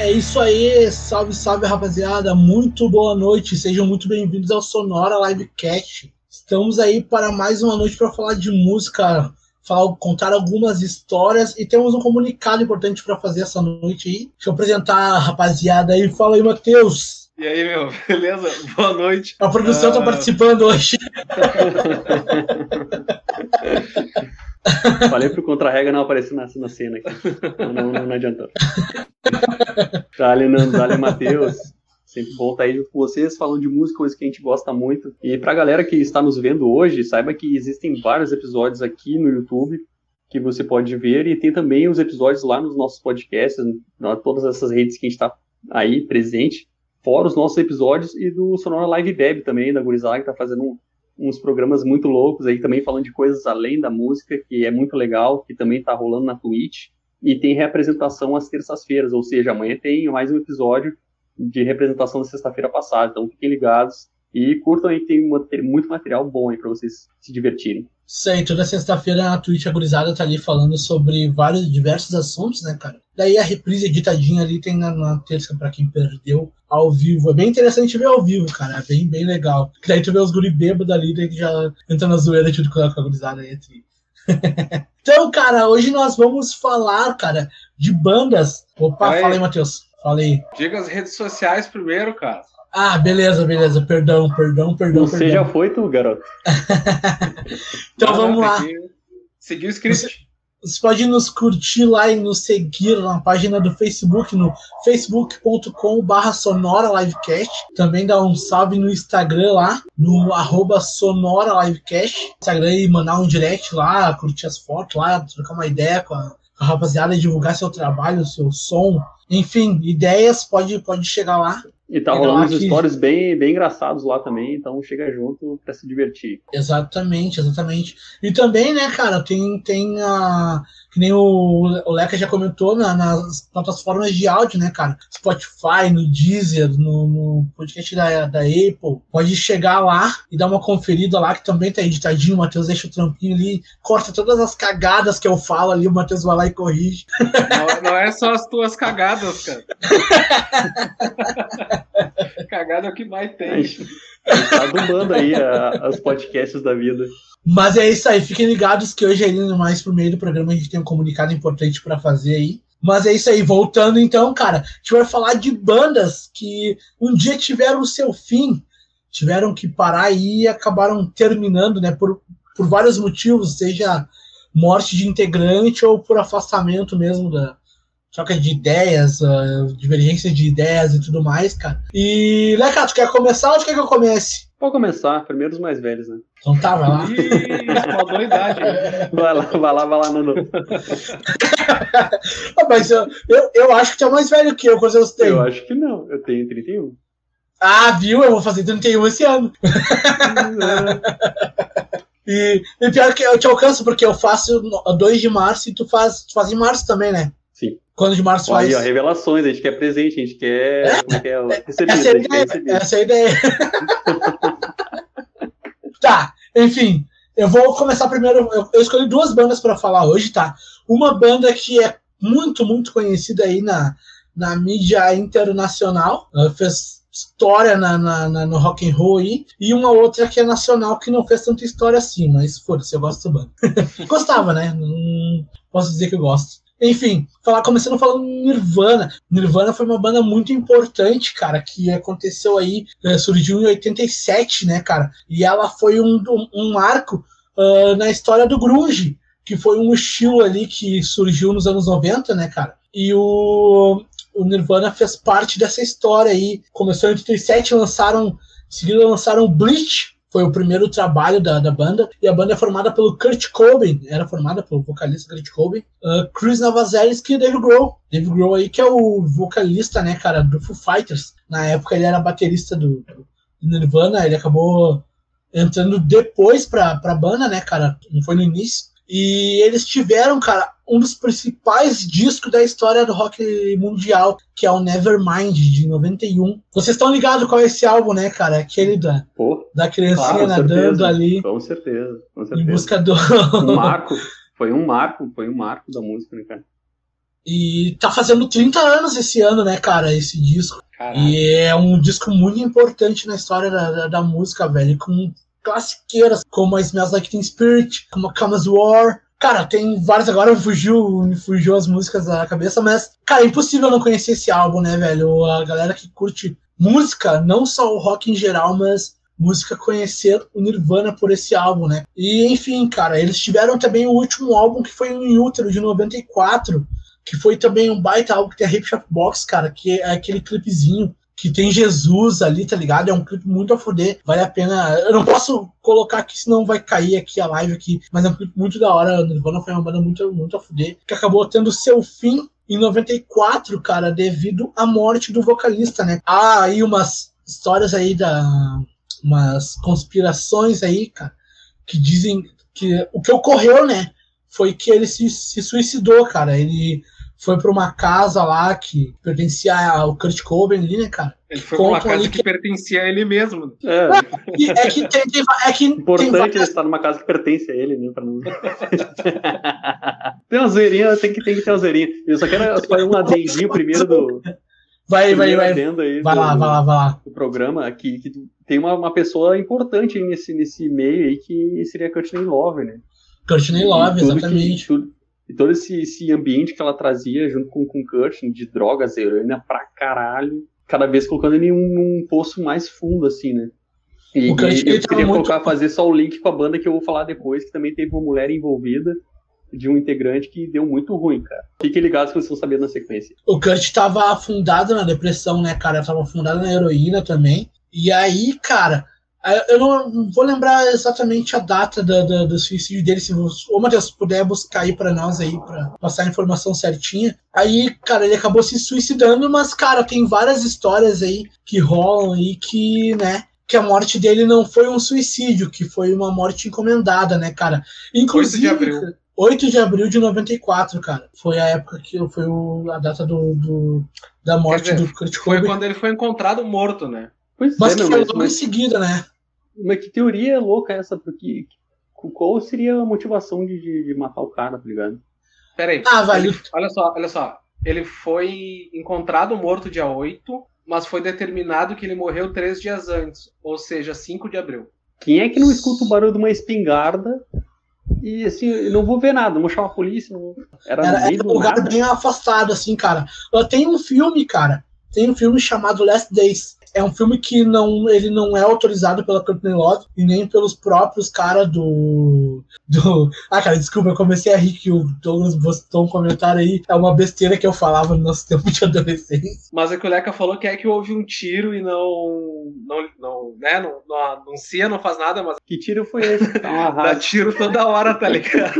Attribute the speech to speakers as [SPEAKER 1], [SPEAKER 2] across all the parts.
[SPEAKER 1] É isso aí, salve, salve rapaziada, muito boa noite, sejam muito bem-vindos ao Sonora Livecast. Estamos aí para mais uma noite para falar de música, falar, contar algumas histórias e temos um comunicado importante para fazer essa noite aí. Deixa eu apresentar a rapaziada aí, fala aí, Matheus.
[SPEAKER 2] E aí, meu, beleza? Boa noite.
[SPEAKER 1] A produção está uh... participando hoje.
[SPEAKER 3] Falei pro contra-rega não aparecer na, na cena aqui. Não, não, não adiantou. Dale, Nando, dale, Matheus. Sempre bom estar aí com vocês falando de música, coisa que a gente gosta muito. E pra galera que está nos vendo hoje, saiba que existem vários episódios aqui no YouTube que você pode ver e tem também os episódios lá nos nossos podcasts, em todas essas redes que a gente está aí presente, fora os nossos episódios e do Sonora Live Web também, da Gurizada, que está fazendo um, uns programas muito loucos aí também falando de coisas além da música, que é muito legal, que também está rolando na Twitch. E tem representação às terças-feiras, ou seja, amanhã tem mais um episódio de representação da sexta-feira passada. Então fiquem ligados e curtam aí que tem muito material bom aí para vocês se divertirem.
[SPEAKER 1] Sei, toda sexta-feira na Twitch a gurizada tá ali falando sobre vários diversos assuntos, né, cara? Daí a reprise editadinha ali tem na, na terça para quem perdeu ao vivo. É bem interessante ver ao vivo, cara. É bem, bem legal. Que daí tu vê os guri bêbados ali, daí já entra na zoeira tudo com a, com a gurizada aí. então, cara, hoje nós vamos falar, cara, de bandas. Opa, aí. fala aí, Matheus. Fala aí.
[SPEAKER 2] Diga as redes sociais primeiro, cara.
[SPEAKER 1] Ah, beleza, beleza. Perdão, perdão, perdão.
[SPEAKER 3] Você
[SPEAKER 1] perdão.
[SPEAKER 3] já foi, tu, garoto.
[SPEAKER 1] então vamos lá.
[SPEAKER 2] Seguir o script.
[SPEAKER 1] Você, você, pode nos curtir lá e nos seguir na página do Facebook, no facebook.com.br Sonora Livecast. Também dá um salve no Instagram lá, no arroba Sonora Livecast. Instagram e mandar um direct lá, curtir as fotos lá, trocar uma ideia com a, com a rapaziada, divulgar seu trabalho, seu som. Enfim, ideias, pode, pode chegar lá.
[SPEAKER 3] E tá rolando uns stories bem, bem engraçados lá também, então chega junto para se divertir.
[SPEAKER 1] Exatamente, exatamente. E também, né, cara, tem, tem a. Que nem o, o Leca já comentou na, nas plataformas de áudio, né, cara? Spotify, no Deezer, no, no podcast da, da Apple. Pode chegar lá e dar uma conferida lá, que também tá editadinho. O Matheus deixa o trampinho ali, corta todas as cagadas que eu falo ali, o Matheus vai lá e corrige.
[SPEAKER 2] Não, não é só as tuas cagadas, cara. Cagada é o que mais tem.
[SPEAKER 3] Tá dublando aí a, as podcasts da vida.
[SPEAKER 1] Mas é isso aí, fiquem ligados que hoje, ainda mais pro meio do programa, a gente tem um comunicado importante para fazer aí. Mas é isso aí, voltando então, cara, a gente vai falar de bandas que um dia tiveram o seu fim, tiveram que parar e acabaram terminando, né, por, por vários motivos, seja morte de integrante ou por afastamento mesmo da, troca de ideias, uh, divergência de ideias e tudo mais, cara. E, Leca, tu quer começar ou tu quer que eu comece?
[SPEAKER 3] Pode começar, primeiro os mais velhos, né?
[SPEAKER 1] Então tá, vai lá.
[SPEAKER 2] Ih, idade.
[SPEAKER 3] Vai lá, vai lá, vai lá, Nando.
[SPEAKER 1] ah, mas eu, eu, eu, acho que tu é mais velho que eu, quantos anos tem?
[SPEAKER 3] Eu acho que não, eu tenho 31.
[SPEAKER 1] Ah, viu? Eu vou fazer 31 esse ano. e, e pior que eu te alcanço, porque eu faço 2 de março e tu faz, tu faz em março também, né? Quando de março
[SPEAKER 3] faz. Aí, ó, revelações, a gente quer presente, a gente quer. É? Recebido,
[SPEAKER 1] essa é a ideia. Essa é a ideia. tá, enfim. Eu vou começar primeiro. Eu, eu escolhi duas bandas para falar hoje, tá? Uma banda que é muito, muito conhecida aí na, na mídia internacional. Ela fez história na, na, na, no rock and roll aí, e uma outra que é nacional que não fez tanta história assim, mas foda-se, eu gosto da banda. Gostava, né? Não posso dizer que eu gosto. Enfim, falar, começando falando Nirvana. Nirvana foi uma banda muito importante, cara, que aconteceu aí, eh, surgiu em 87, né, cara? E ela foi um, um, um marco uh, na história do grunge, que foi um estilo ali que surgiu nos anos 90, né, cara? E o, o Nirvana fez parte dessa história aí. Começou em 87, lançaram, em seguida lançaram Bleach, foi o primeiro trabalho da, da banda, e a banda é formada pelo Kurt Cobain, era formada pelo vocalista Kurt Cobain, uh, Chris Novoselic e Dave Grohl. Dave Grohl aí que é o vocalista, né, cara, do Foo Fighters. Na época ele era baterista do, do Nirvana, ele acabou entrando depois pra, pra banda, né, cara, não foi no início. E eles tiveram, cara, um dos principais discos da história do rock mundial, que é o Nevermind, de 91. Vocês estão ligados qual é esse álbum, né, cara? Aquele da,
[SPEAKER 3] Pô,
[SPEAKER 1] da criancinha claro, nadando ali.
[SPEAKER 3] Com certeza, com certeza.
[SPEAKER 1] Em busca do.
[SPEAKER 3] Um marco. Foi um marco, foi um marco da música, né, cara?
[SPEAKER 1] E tá fazendo 30 anos esse ano, né, cara, esse disco.
[SPEAKER 2] Caralho.
[SPEAKER 1] E é um disco muito importante na história da, da, da música, velho. Com classiqueiras como a Smells Like Teen Spirit, como a Comes War. Cara, tem várias agora, fugiu, me fugiu as músicas da cabeça, mas, cara, é impossível não conhecer esse álbum, né, velho? A galera que curte música, não só o rock em geral, mas música conhecer o Nirvana por esse álbum, né? E enfim, cara, eles tiveram também o último álbum que foi no Útero de 94, que foi também um baita álbum que tem a Hip Shop Box, cara, que é aquele clipezinho que tem Jesus ali, tá ligado? É um clipe muito a foder, vale a pena. Eu não posso colocar aqui, senão vai cair aqui a live aqui, mas é um clipe muito da hora. Nirvana foi uma banda muito, muito a foder, que acabou tendo seu fim em 94, cara, devido à morte do vocalista, né? Há aí umas histórias aí da. umas conspirações aí, cara, que dizem que o que ocorreu, né? Foi que ele se, se suicidou, cara. Ele foi para uma casa lá que pertencia ao Kurt Cobain ali, né, cara?
[SPEAKER 2] Ele foi pra uma casa que
[SPEAKER 1] que-
[SPEAKER 2] pertencia a ele mesmo.
[SPEAKER 3] É,
[SPEAKER 1] E é que tem, tem- é que tem
[SPEAKER 3] importante ele
[SPEAKER 1] várias-
[SPEAKER 3] estar numa casa que pertence a ele, né? Pra não... tem uma zoeirinha, tem que, tem que ter uma zoeirinha. Eu só quero fazer um adendinho primeiro do.
[SPEAKER 1] Vai, vai, vai.
[SPEAKER 3] aí
[SPEAKER 1] Vai
[SPEAKER 3] do,
[SPEAKER 1] lá, vai lá, vai lá.
[SPEAKER 3] do programa aqui, que tem uma, uma pessoa importante aí nesse, nesse meio aí, que seria a Courtney Love, né?
[SPEAKER 1] Courtney Love,
[SPEAKER 3] E tudo
[SPEAKER 1] exatamente.
[SPEAKER 3] Que, tudo, e todo esse, esse ambiente que ela trazia junto com, com o Courtney, de drogas, heroína pra caralho, cada vez colocando ele em um, num poço mais fundo, assim, né? E,
[SPEAKER 1] O Courtney
[SPEAKER 3] e eu queria
[SPEAKER 1] muito-
[SPEAKER 3] colocar, fazer só o link com a banda que eu vou falar depois, que também teve uma mulher envolvida, de um integrante que deu muito ruim, cara. Fiquem ligados que vocês vão saber na sequência.
[SPEAKER 1] O Kurt estava afundado na depressão, né, cara? Tava afundado na heroína também. E aí, cara, eu não vou lembrar exatamente a data do, do, do suicídio dele. Se você, ô Matheus, puder buscar aí pra nós aí, pra passar a informação certinha. Aí, cara, ele acabou se suicidando, mas, cara, tem várias histórias aí que rolam aí que, né, que a morte dele não foi um suicídio, que foi uma morte encomendada, né, cara? Inclusive,
[SPEAKER 2] 8 de abril.
[SPEAKER 1] 8 de abril de 94, cara. Foi a época que foi o- a data do, do- da morte
[SPEAKER 2] dizer,
[SPEAKER 1] do Kurt
[SPEAKER 2] Foi
[SPEAKER 1] Cobain.
[SPEAKER 2] quando ele foi encontrado morto, né?
[SPEAKER 3] Pois
[SPEAKER 1] Mas
[SPEAKER 3] é,
[SPEAKER 1] que
[SPEAKER 3] meu,
[SPEAKER 1] foi
[SPEAKER 3] mas,
[SPEAKER 1] logo em
[SPEAKER 3] mas,
[SPEAKER 1] seguida, né?
[SPEAKER 3] mas que teoria louca é essa? Porque qual seria a motivação de, de, de matar o cara, tá ligado?
[SPEAKER 2] Pera aí.
[SPEAKER 1] Ah.
[SPEAKER 2] Ele- olha só, olha só. Ele foi encontrado morto dia 8, mas foi determinado que ele morreu três dias antes, ou seja, 5 de abril.
[SPEAKER 3] Quem é que não escuta o barulho de uma espingarda e assim, eu não vou ver nada, não vou chamar a polícia, não... era,
[SPEAKER 1] Era, era um lugar
[SPEAKER 3] nada.
[SPEAKER 1] bem afastado, assim, cara. Tem um filme, cara. Tem um filme chamado Last Days. É um filme que não, ele não é autorizado pela Courtney Love e nem pelos próprios caras do, do. Ah, cara, desculpa, eu comecei a rir que o Douglas postou um comentário aí. É uma besteira que eu falava no nosso tempo de adolescência.
[SPEAKER 2] Mas é que o Leca falou que é que houve um tiro e não. não, não, né, não, não anuncia, não faz nada, mas
[SPEAKER 3] Que tiro foi esse? Uma
[SPEAKER 2] dá tiro toda hora, tá ligado?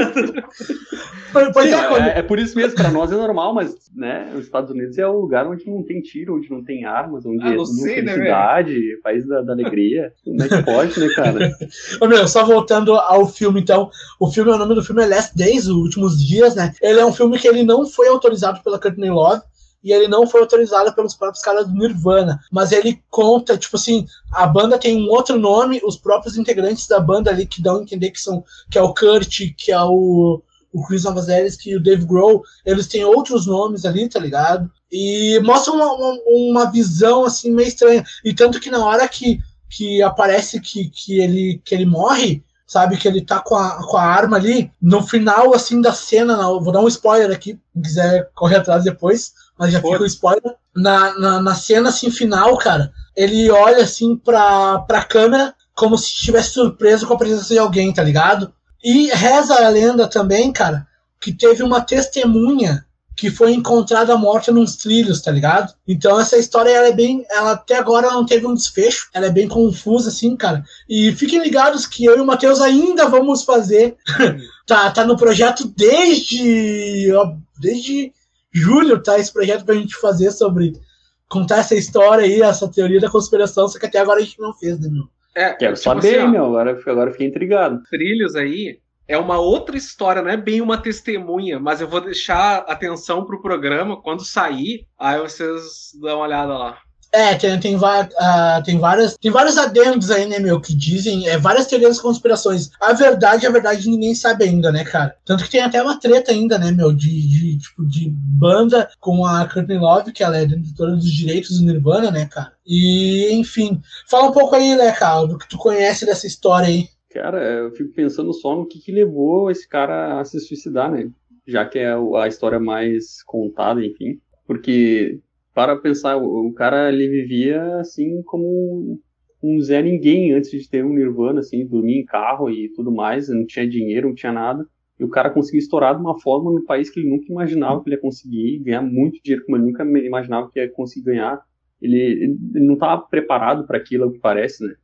[SPEAKER 1] Pois
[SPEAKER 3] Sim,
[SPEAKER 1] é, quando,
[SPEAKER 3] é, é por isso mesmo, pra nós é normal, mas né, os Estados Unidos é o lugar onde não tem tiro, onde não tem armas, onde
[SPEAKER 2] Ah,
[SPEAKER 3] é
[SPEAKER 2] não
[SPEAKER 3] tudo
[SPEAKER 2] né,
[SPEAKER 3] felicidade, país da, da alegria. Como é que pode, né, cara?
[SPEAKER 1] Ô, meu, só voltando ao filme, então. O filme, o nome do filme é Last Days, Os Últimos Dias, né? Ele é um filme que ele não foi autorizado pela Courtney Love e ele não foi autorizado pelos próprios caras do Nirvana. Mas ele conta, tipo assim, a banda tem um outro nome, os próprios integrantes da banda ali que dão a entender que são que é o Kurt, que é o, o Chris Novoselic e o Dave Grohl, eles têm outros nomes ali, tá ligado? E mostra uma, uma, uma visão assim meio estranha. E tanto que na hora que, que aparece que, que, ele, que ele morre, sabe? Que ele tá com a, com a arma ali, no final assim da cena, não, vou dar um spoiler aqui, quem quiser correr atrás depois, mas já fica o spoiler. Na, na, na cena assim final, cara, ele olha assim pra, pra câmera como se estivesse surpreso com a presença de alguém, tá ligado? E reza a lenda também, cara, que teve uma testemunha que foi encontrada morta nos trilhos, tá ligado? Então essa história ela é bem, ela até agora não teve um desfecho, ela é bem confusa assim, cara. E fiquem ligados que eu e o Matheus ainda vamos fazer. tá, tá no projeto desde ó, desde julho, tá esse projeto pra gente fazer sobre contar essa história aí, essa teoria da conspiração, só que até agora a gente não fez, né, meu?
[SPEAKER 2] É,
[SPEAKER 3] Quero
[SPEAKER 2] tipo
[SPEAKER 3] saber,
[SPEAKER 2] assim, ó,
[SPEAKER 3] meu, agora, agora fiquei intrigado.
[SPEAKER 2] trilhos aí é uma outra história, não é bem uma testemunha, mas eu vou deixar atenção pro programa quando sair, aí vocês dão uma olhada lá.
[SPEAKER 1] É, tem, tem, uh, tem, várias, tem vários adendos aí, né, meu, que dizem é, várias teorias conspirações. A verdade, a verdade, ninguém sabe ainda, né, cara? Tanto que tem até uma treta ainda, né, meu, de, de tipo, de banda com a Courtney Love, que ela é detentora dos direitos do Nirvana, né, cara? E, enfim. Fala um pouco aí, né, cara, do que tu conhece dessa história aí.
[SPEAKER 3] Cara, eu fico pensando só no que, que levou esse cara a se suicidar, né? Já que é a história mais contada, enfim. Porque para pensar, o, cara ele vivia assim como um Zé Ninguém antes de ter um Nirvana, assim, dormia em carro e tudo mais, não tinha dinheiro, não tinha nada. E o cara conseguiu estourar de uma forma no país que ele nunca imaginava que ele ia conseguir, ganhar muito dinheiro como ele nunca imaginava que ia conseguir ganhar. Ele, ele não estava preparado para aquilo, ao que parece, né?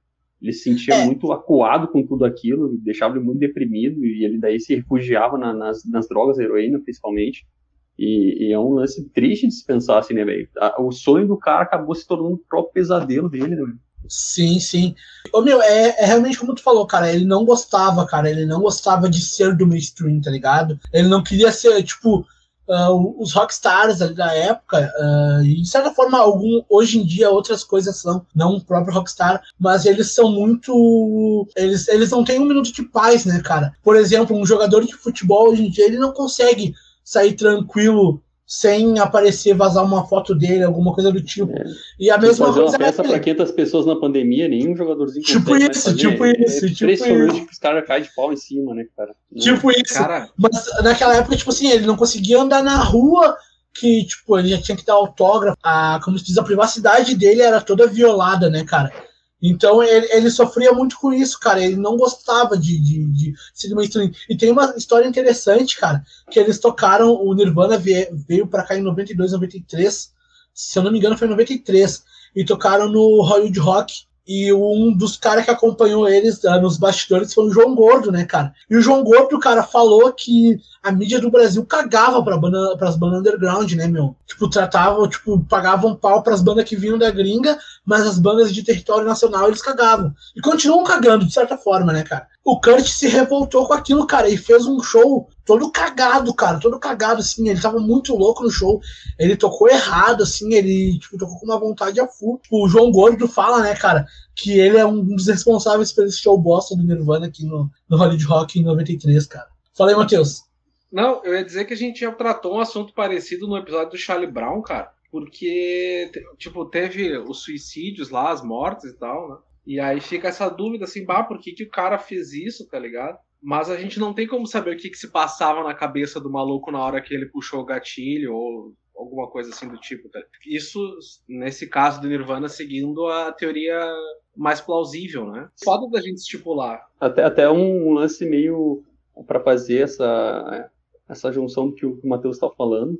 [SPEAKER 3] Ele se sentia é. muito acuado com tudo aquilo, deixava ele muito deprimido e ele daí se refugiava na, nas, nas drogas, heroína principalmente. E, e, é um lance triste de se pensar assim, né, velho? O sonho do cara acabou se tornando o próprio pesadelo dele, né,
[SPEAKER 1] Sim, sim. Ô, meu, é, é, realmente como tu falou, cara. Ele não gostava, cara. Ele não gostava de ser do mainstream, tá ligado? Ele não queria ser, tipo, uh, os rockstars da época. Uh, e, de certa forma, algum, hoje em dia, outras coisas são, não o próprio rockstar, mas eles são muito. Eles, eles não têm um minuto de paz, né, cara? Por exemplo, um jogador de futebol hoje em dia, ele não consegue sair tranquilo sem aparecer, vazar uma foto dele, alguma coisa do tipo. É.
[SPEAKER 3] E a mesma fazer coisa. uma festa para 500 pessoas na pandemia, nenhum jogadorzinho
[SPEAKER 1] Tipo isso, fazer. tipo é, isso. É tipo
[SPEAKER 3] impressionante isso. que os caras caem de pau em cima, né, cara?
[SPEAKER 1] Tipo isso. Cara... Mas naquela época, tipo assim, ele não conseguia andar na rua. Que, tipo, ele já tinha que dar autógrafo. A, como se diz, a privacidade dele era toda violada, né, cara? Então ele, ele, sofria muito com isso, cara. Ele não gostava de, de, de ser mainstream. E tem uma história interessante, cara, que eles tocaram, o Nirvana veio, para cá em 92, 93. Se eu não me engano, foi em 93. E tocaram no Hollywood Rock. E um dos caras que acompanhou eles uh, nos bastidores foi o João Gordo, né, cara? E o João Gordo, cara, falou que a mídia do Brasil cagava pra banda, pras bandas underground, né, meu? Tipo, tratavam, tipo, pagavam pau pras bandas que vinham da gringa, mas as bandas de território nacional eles cagavam. E continuam cagando, de certa forma, né, cara? O Kurt se revoltou com aquilo, cara, e fez um show todo cagado, cara, todo cagado, assim, ele tava muito louco no show, ele tocou errado, assim, ele, tipo, tocou com uma vontade a full. O João Gordo fala, né, cara, que ele é um dos responsáveis pelo show bosta do Nirvana aqui no, no Hollywood Rock em 93, cara. Fala aí, Matheus.
[SPEAKER 2] Não, eu ia dizer que a gente já tratou um assunto parecido no episódio do Charlie Brown, cara, porque, tipo, teve os suicídios lá, as mortes e tal, né? E aí fica essa dúvida assim, bah, por que, que o cara fez isso, tá ligado? Mas a gente não tem como saber o que, que se passava na cabeça do maluco na hora que ele puxou o gatilho ou alguma coisa assim do tipo. Tá? Isso, nesse caso do Nirvana, seguindo a teoria mais plausível, né? Foda da gente estipular.
[SPEAKER 3] Até, até um lance meio para fazer essa, essa junção que o Matheus está falando,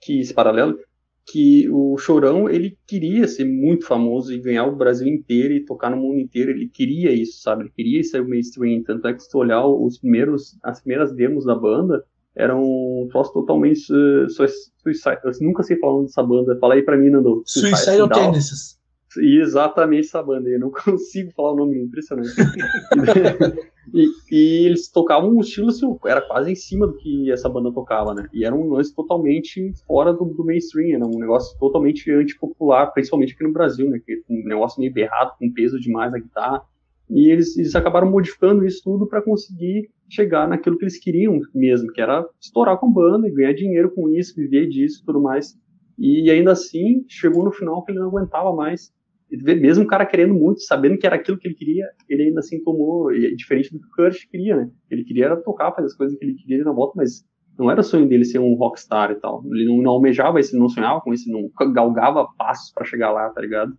[SPEAKER 3] que esse paralelo, que o Chorão ele queria ser muito famoso e ganhar o Brasil inteiro e tocar no mundo inteiro. Ele queria isso, sabe? Ele queria ser o mainstream. Tanto é que se tu olhar os primeiros, as primeiras demos da banda, eram um troço totalmente uh, suicide. Eu nunca sei falar dessa banda. Fala aí pra mim, Nando.
[SPEAKER 1] Suicidal Tendencies.
[SPEAKER 3] Exatamente essa banda. Eu não consigo falar o nome, impressionante. E, e, eles tocavam um estilo assim, era quase em cima do que essa banda tocava, né? E era um lance totalmente fora do, do mainstream, era um negócio totalmente antipopular, principalmente aqui no Brasil, né? Que um negócio meio berrado, com peso demais a guitarra. E eles, eles acabaram modificando isso tudo para conseguir chegar naquilo que eles queriam mesmo, que era estourar com banda e ganhar dinheiro com isso, viver disso e tudo mais. E ainda assim, chegou no final que ele não aguentava mais mesmo o cara querendo muito, sabendo que era aquilo que ele queria, ele ainda assim tomou, diferente do que o Kurt queria, né? Ele queria era tocar, fazer as coisas que ele queria na volta, mas não era o sonho dele ser um rockstar e tal. Ele não, não almejava isso, não sonhava com isso, não galgava passos para chegar lá, tá ligado?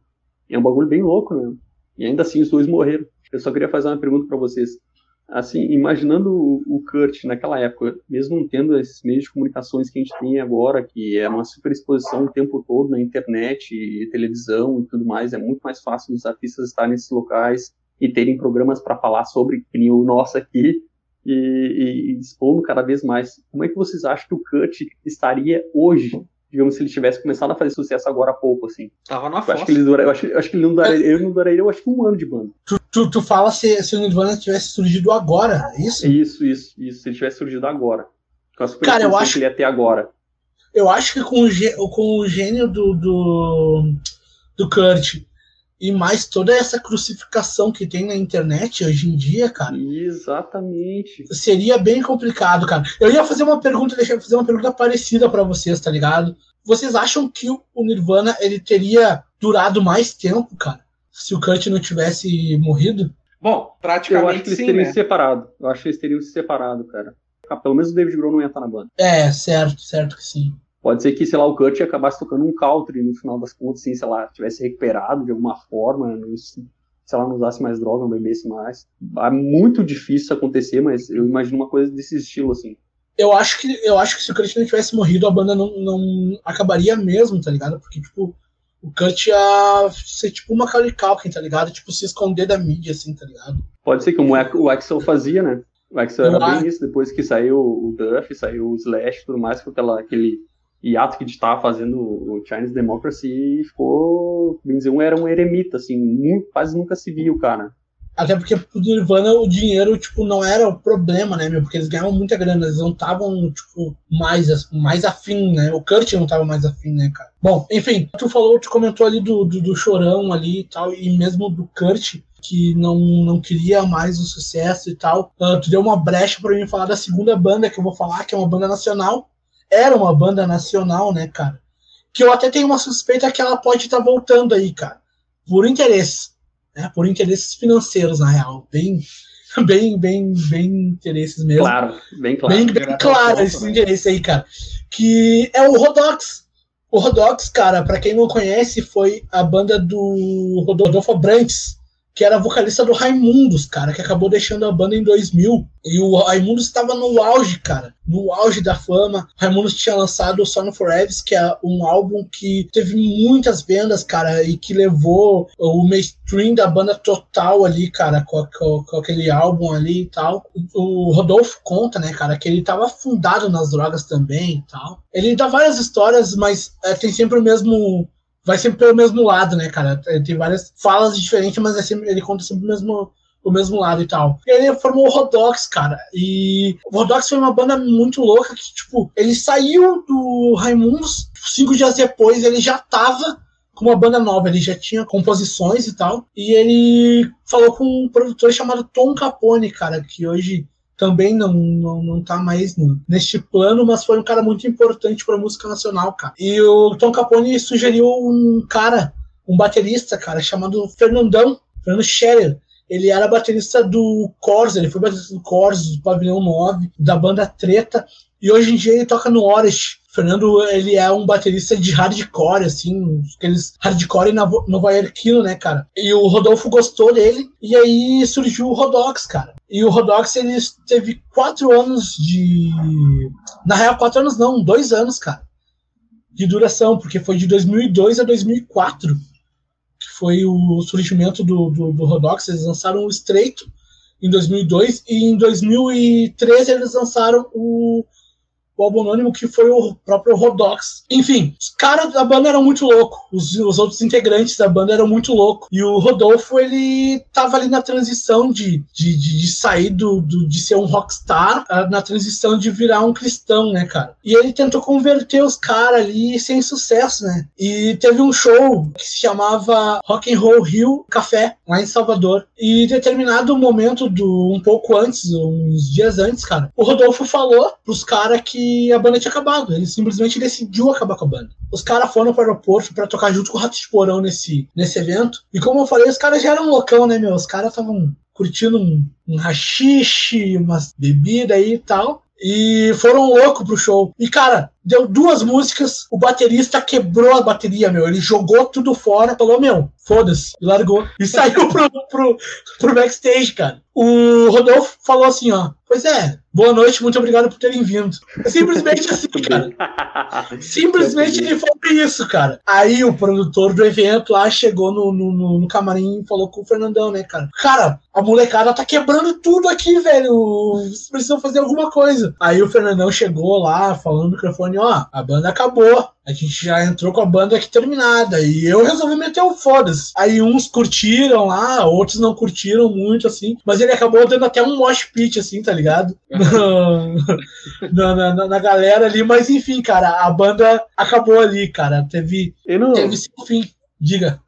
[SPEAKER 3] E é um bagulho bem louco, né? E ainda assim os dois morreram. Eu só queria fazer uma pergunta para vocês assim, imaginando o, Kurt naquela época, mesmo não tendo esses meios de comunicações que a gente tem agora, que é uma super exposição o tempo todo na internet, e televisão e tudo mais, é muito mais fácil os artistas estarem nesses locais e terem programas para falar sobre, que o nosso aqui, e, e, e expondo cada vez mais. Como é que vocês acham que o Kurt estaria hoje digamos, se ele tivesse começado a fazer sucesso agora há pouco, assim.
[SPEAKER 2] Tava na
[SPEAKER 3] eu acho que ele dura, eu acho, eu acho que ele não duraria, ele não duraria, eu acho que um ano de banda.
[SPEAKER 1] Tu, tu, tu fala se, se o Nirvana tivesse surgido agora, é isso?
[SPEAKER 3] Isso, isso, isso, se ele tivesse surgido agora.
[SPEAKER 1] Com a Cara, eu acho
[SPEAKER 3] que ele ia ter agora.
[SPEAKER 1] Eu acho que com o, com o gênio do, do, do Kurt e mais toda essa crucificação que tem na internet hoje em dia, cara.
[SPEAKER 3] Exatamente.
[SPEAKER 1] Seria bem complicado, cara. Eu ia fazer uma pergunta, deixa eu fazer uma pergunta parecida para vocês, tá ligado? Vocês acham que o Nirvana ele teria durado mais tempo, cara, se o Kurt não tivesse morrido?
[SPEAKER 2] Bom, praticamente
[SPEAKER 3] Eu acho que eles
[SPEAKER 2] sim,
[SPEAKER 3] teriam
[SPEAKER 2] né?
[SPEAKER 3] se separado. Eu acho que eles teriam se separado, cara. Ah, pelo menos o David Grohl não ia estar na banda.
[SPEAKER 1] É, certo, certo que sim.
[SPEAKER 3] Pode ser que, sei lá, o Kurt acabasse tocando um country no final das contas, assim, sei lá, tivesse recuperado de alguma forma, não, sei lá, não usasse mais droga, não bebesse mais. É muito difícil isso acontecer, mas eu imagino uma coisa desse estilo, assim.
[SPEAKER 1] Eu acho que eu acho que se o Kurt não tivesse morrido, a banda não, não acabaria mesmo, tá ligado? Porque, tipo, o Kurt ia ser tipo uma Macaulay Culkin, tá ligado? Tipo, se esconder da mídia, assim, tá ligado?
[SPEAKER 3] Pode ser como o Axel fazia, né? O Axel era bem isso, depois que saiu o Duff, saiu o Slash e tudo mais, com aquela, aquele hiato que a gente tava fazendo o Chinese Democracy e ficou, bem dizer, um, era um eremita, assim, quase nunca se viu, cara.
[SPEAKER 1] Até porque pro Nirvana o dinheiro, tipo, não era o problema, né, meu? Porque eles ganhavam muita grana, eles não estavam, tipo, mais, mais afim, né? O Kurt não tava mais afim, né, cara? Bom, enfim, tu falou, tu comentou ali do, do, do chorão ali e tal, e mesmo do Kurt, que não, não queria mais o sucesso e tal. Ah, tu deu uma brecha pra mim falar da segunda banda que eu vou falar, que é uma banda nacional. Era uma banda nacional, né, cara? Que eu até tenho uma suspeita que ela pode estar voltando aí, cara. Por interesse né, por interesses financeiros, na real. Bem, bem, bem, bem interesses mesmo.
[SPEAKER 3] Claro, bem claro.
[SPEAKER 1] bem, bem claro esse
[SPEAKER 2] né?
[SPEAKER 1] interesse aí, cara. Que é o Rodox. O Rodox, cara, pra quem não conhece, foi a banda do Rodolfo Abrantes, que era vocalista do Raimundos, cara, que acabou deixando a banda em 2000. E o Raimundos estava no auge, cara, no auge da fama. O Raimundos tinha lançado o Song Forever, que é um álbum que teve muitas vendas, cara, e que levou o mainstream da banda total ali, cara, com, com- com aquele álbum ali e tal. O Rodolfo conta, né, cara, que ele estava afundado nas drogas também e tal. Ele dá várias histórias, mas é, tem sempre o mesmo vai sempre pelo mesmo lado, né, cara? Tem várias falas diferentes, mas é sempre, ele conta sempre o mesmo, o mesmo lado e tal. E ele formou o Rodox, cara. E o Rodox foi uma banda muito louca que, tipo, ele saiu do Raimundos, cinco dias depois ele já tava com uma banda nova, ele já tinha composições e tal. E ele falou com um produtor chamado Tom Capone, cara, que hoje também não, não, não tá mais neste plano, mas foi um cara muito importante pra música nacional, cara. E o Tom Capone sugeriu um cara, um baterista, cara, chamado Fernandão, Fernando Scherer. Ele era baterista do Corsa, ele foi baterista do Corsa, do Pavilhão 9, da banda Treta, e hoje em dia ele toca no Orest. Fernando, ele é um baterista de hardcore, assim, aqueles hardcore novaiorquino, né, cara? E o Rodolfo gostou dele, e aí surgiu o Rodox, cara. E o Rodox, ele teve quatro anos de... Na real, quatro anos não, dois anos, cara, de duração, porque foi de 2002 a 2004, que foi o surgimento do, do, do Rodox. Eles lançaram o Estreito em 2002, e em 2013 eles lançaram o o álbum anônimo que foi o próprio Rodox. Enfim, os caras da banda eram muito loucos, os, os outros integrantes da banda eram muito loucos. E o Rodolfo, ele tava ali na transição de, de, de, de sair do, do- de ser um rockstar, ah, na transição de virar um cristão, né, cara? E ele tentou converter os caras ali sem sucesso, né? E teve um show que se chamava Rock and Roll Rio Café, lá em Salvador. E em determinado momento, do um pouco antes, uns dias antes, cara, o Rodolfo falou pros caras que a banda tinha acabado. Ele simplesmente decidiu acabar com a banda. Os caras foram pro aeroporto pra tocar junto com o Rato de Porão nesse, nesse evento. E como eu falei, os caras já eram loucão, né, meu? Os caras estavam curtindo um, um rachixe, umas bebidas aí e tal. E foram loucos pro show. E, cara, deu duas músicas, o baterista quebrou a bateria, meu. Ele jogou tudo fora, falou, meu, foda-se, e largou. E saiu pro, pro, pro backstage, cara. O Rodolfo falou assim, ó. Pois é, boa noite, muito obrigado por terem vindo. É simplesmente assim, cara. Simplesmente ele falou isso, cara. Aí o produtor do evento lá chegou no, no, no- camarim e falou com o Fernandão, né, cara? Cara, a molecada tá quebrando tudo aqui, velho. Vocês precisam fazer alguma coisa. Aí o Fernandão chegou lá, falando no microfone, ó, a banda acabou. A gente já entrou com a banda aqui terminada. E eu resolvi meter o foda-se. Aí uns curtiram lá, outros não curtiram muito, assim. Mas ele acabou dando até um mosh pit, assim, tá ligado? na, na, na- na galera ali. Mas enfim, cara, a banda acabou ali, cara. Teve,
[SPEAKER 3] no,
[SPEAKER 1] teve seu fim. Diga.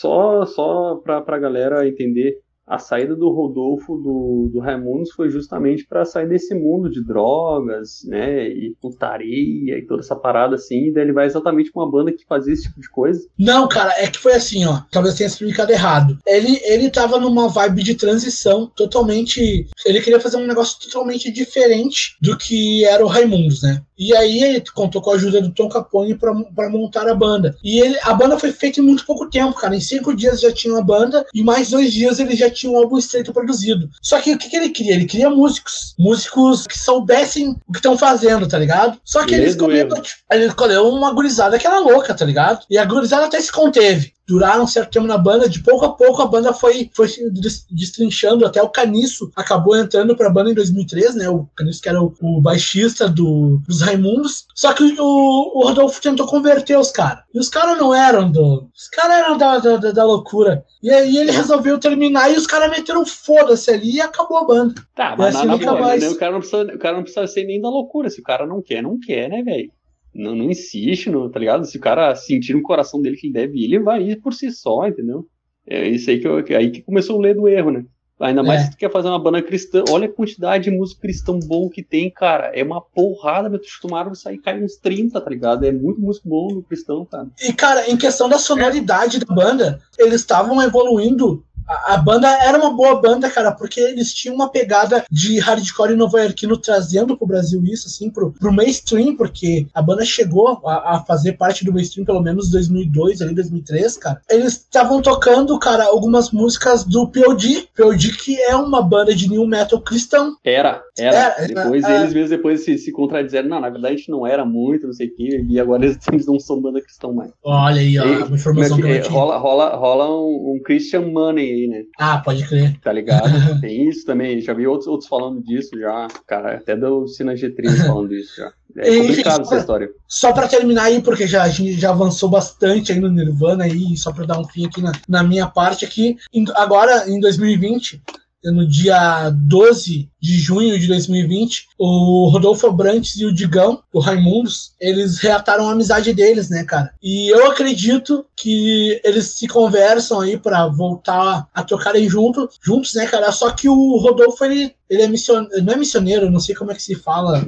[SPEAKER 3] Só, só pra, pra galera entender, a saída do Rodolfo do, do Raimundos foi justamente para sair desse mundo de drogas, né, e putaria e toda essa parada assim, e daí ele vai exatamente com uma banda que fazia esse tipo de coisa.
[SPEAKER 1] Não, cara, é que foi assim, ó, talvez tenha explicado errado. Ele, ele tava numa vibe de transição totalmente, ele queria fazer um negócio totalmente diferente do que era o Raimundos, né? E aí ele contou com a ajuda do Tom Capone para montar a banda. E ele, a banda foi feita em muito pouco tempo, cara. Em cinco dias já tinha uma banda e mais dois dias ele já tinha um álbum estreito produzido. Só que o que, que ele queria? Ele queria músicos. Músicos que soubessem o que estão fazendo, tá ligado? Só que ele escolheu, ele escolheu uma gurizada que era louca, tá ligado? E a gurizada até se conteve duraram um certo tempo na banda, de pouco a pouco a banda foi, foi se destrinchando, até o Caniço acabou entrando pra banda em 2003, né, o Caniço que era o, o baixista do, dos Raimundos, só que o, o Rodolfo tentou converter os caras, e os caras não eram do... os caras eram da, da, da, loucura, e aí ele resolveu terminar e os caras meteram foda-se ali e acabou a banda.
[SPEAKER 3] Tá, mas assim, na, na boa, mais... né, o, cara não precisa, o cara não precisa ser nem da loucura, se o cara não quer, não quer, né, velho? Não, não insiste, no, tá ligado? Se o cara sentir no coração dele que ele deve ir, ele vai ir por si só, entendeu? É isso aí que, eu, aí que começou o ler do erro, né? Ainda mais é. se tu quer fazer uma banda cristã. Olha a quantidade de músico cristão bom que tem, cara. É uma porrada, meu. Tu tomaram sair cair uns 30, tá ligado? É muito músico bom no cristão, cara.
[SPEAKER 1] E, cara, em questão da sonoridade da banda, eles estavam evoluindo a, banda era uma boa banda, cara, porque eles tinham uma pegada de hardcore nova-iorquino trazendo pro Brasil isso, assim, pro, pro mainstream, porque a banda chegou a, a fazer parte do mainstream pelo menos 2002, ali 2003, cara. Eles estavam tocando, cara, algumas músicas do POD, POD que é uma banda de new metal cristão.
[SPEAKER 3] Era, era. era depois é, eles mesmos depois se, se contradizeram, não, na verdade a gente não era muito, não sei o quê, e agora eles, eles não são banda cristão mais.
[SPEAKER 1] Olha aí, ó, e, uma informação
[SPEAKER 3] que, que rola, rola, rola um, um Christian Money aí, né?
[SPEAKER 1] Ah, pode crer.
[SPEAKER 3] Tá ligado? Tem isso também. Já vi outros, outros falando disso já. Cara, até do Sina G3 falando disso já. É complicado essa história.
[SPEAKER 1] Só para terminar aí, porque já, a gente já avançou bastante aí no Nirvana aí, só para dar um fim aqui na, na minha parte aqui. Agora, em 2020, no dia 12 de junho de 2020, o Rodolfo Abrantes e o Digão, o Raimundos, eles reataram a amizade deles, né, cara? E eu acredito que eles se conversam aí para voltar a tocarem junto, juntos, né, cara? Só que o Rodolfo, ele ele é missioneiro, não é missioneiro, não sei como é que se fala.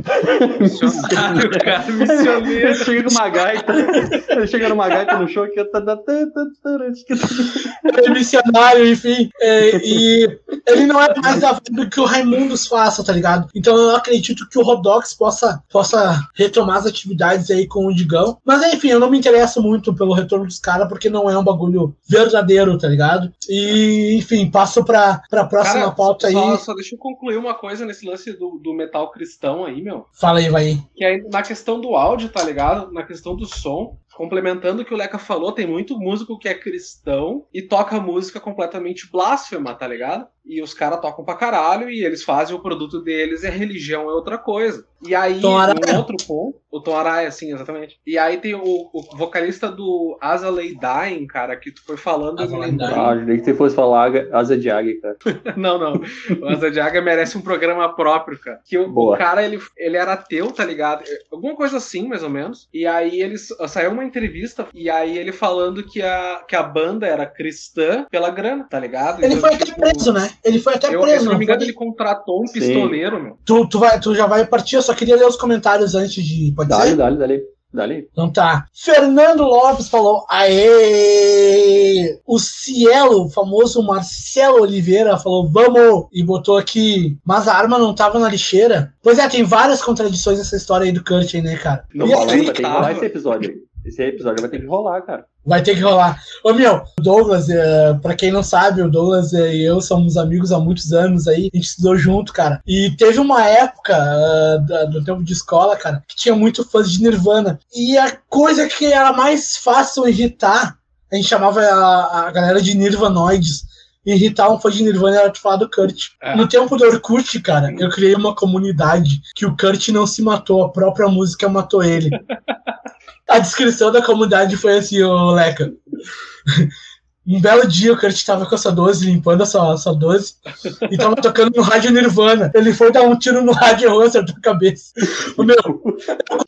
[SPEAKER 2] Missionário, cara, missioneiro. Ele
[SPEAKER 3] chega numa gaita, ele chega numa gaita no show que
[SPEAKER 1] ele é missionário, enfim. É, e ele não é mais da do que o Raimundos faça, tá ligado? Então eu acredito que o Rodox possa, possa retomar as atividades aí com o Digão. Mas enfim, eu não me interesso muito pelo retorno dos caras, porque não é um bagulho verdadeiro, tá ligado? E, enfim, passo pra, pra próxima cara, pauta aí.
[SPEAKER 2] Só, só deixa eu concluir concluir uma coisa nesse lance do, do metal cristão aí, meu.
[SPEAKER 1] Fala aí, vai aí.
[SPEAKER 2] Que aí, na questão do áudio, tá ligado? Na questão do som, complementando o que o Leca falou, tem muito músico que é cristão e toca música completamente blasfema, tá ligado? E os caras tocam pra caralho e eles fazem o produto deles e a religião é outra coisa. E aí, um outro ponto, o Tom Araya, sim, exatamente. E aí tem o, o vocalista do Asa Lay Dying, cara, que tu foi falando.
[SPEAKER 3] Asa ah, eu que você fosse falar Asa de Águia, cara.
[SPEAKER 2] não, não. O Asa de Águia merece um programa próprio, cara. Que o, o, cara, ele, ele era ateu, tá ligado? Alguma coisa assim, mais ou menos. E aí eles saiu uma entrevista e aí ele falando que a, que a banda era cristã pela grana, tá ligado?
[SPEAKER 1] Ele então, foi tipo, até preso, né? Ele foi até
[SPEAKER 2] eu,
[SPEAKER 1] preso. Se
[SPEAKER 2] não me engano, ele contratou um Sim. pistoleiro, meu.
[SPEAKER 1] Tu, tu, vai, tu já vai partir, eu só queria ler os comentários antes de. Pode
[SPEAKER 3] dale, ser? Dale, dale. Dali.
[SPEAKER 1] Então tá. Fernando Lopes falou: Aê! O Cielo, o famoso Marcelo Oliveira, falou: Vamos! E botou aqui. Mas a arma não tava na lixeira. Pois é, tem várias contradições nessa história aí do Kurt aí, né, cara?
[SPEAKER 3] Não, e aqui, vai ter que rolar esse episódio aí. Esse episódio vai ter que rolar, cara.
[SPEAKER 1] Vai ter que rolar. Ô, meu, o Douglas, é, pra quem não sabe, o Douglas e eu somos amigos há muitos anos aí, a gente estudou junto, cara. E teve uma época uh, do tempo de escola, cara, que tinha muito fãs de Nirvana. E a coisa que era mais fácil irritar, a gente chamava a, a galera de Nirvanoides irritar um fã de Nirvana era te falar do Kurt. É. No tempo do Orkut, cara, eu criei uma comunidade que o Kurt não se matou, a própria música matou ele. a descrição da comunidade foi assim, ô Leca. Um belo dia o Kurt tava com essa 12, limpando a sua, a sua 12, e tava tocando no rádio Nirvana. Ele foi dar um tiro no rádio e acertou a cabeça. O meu,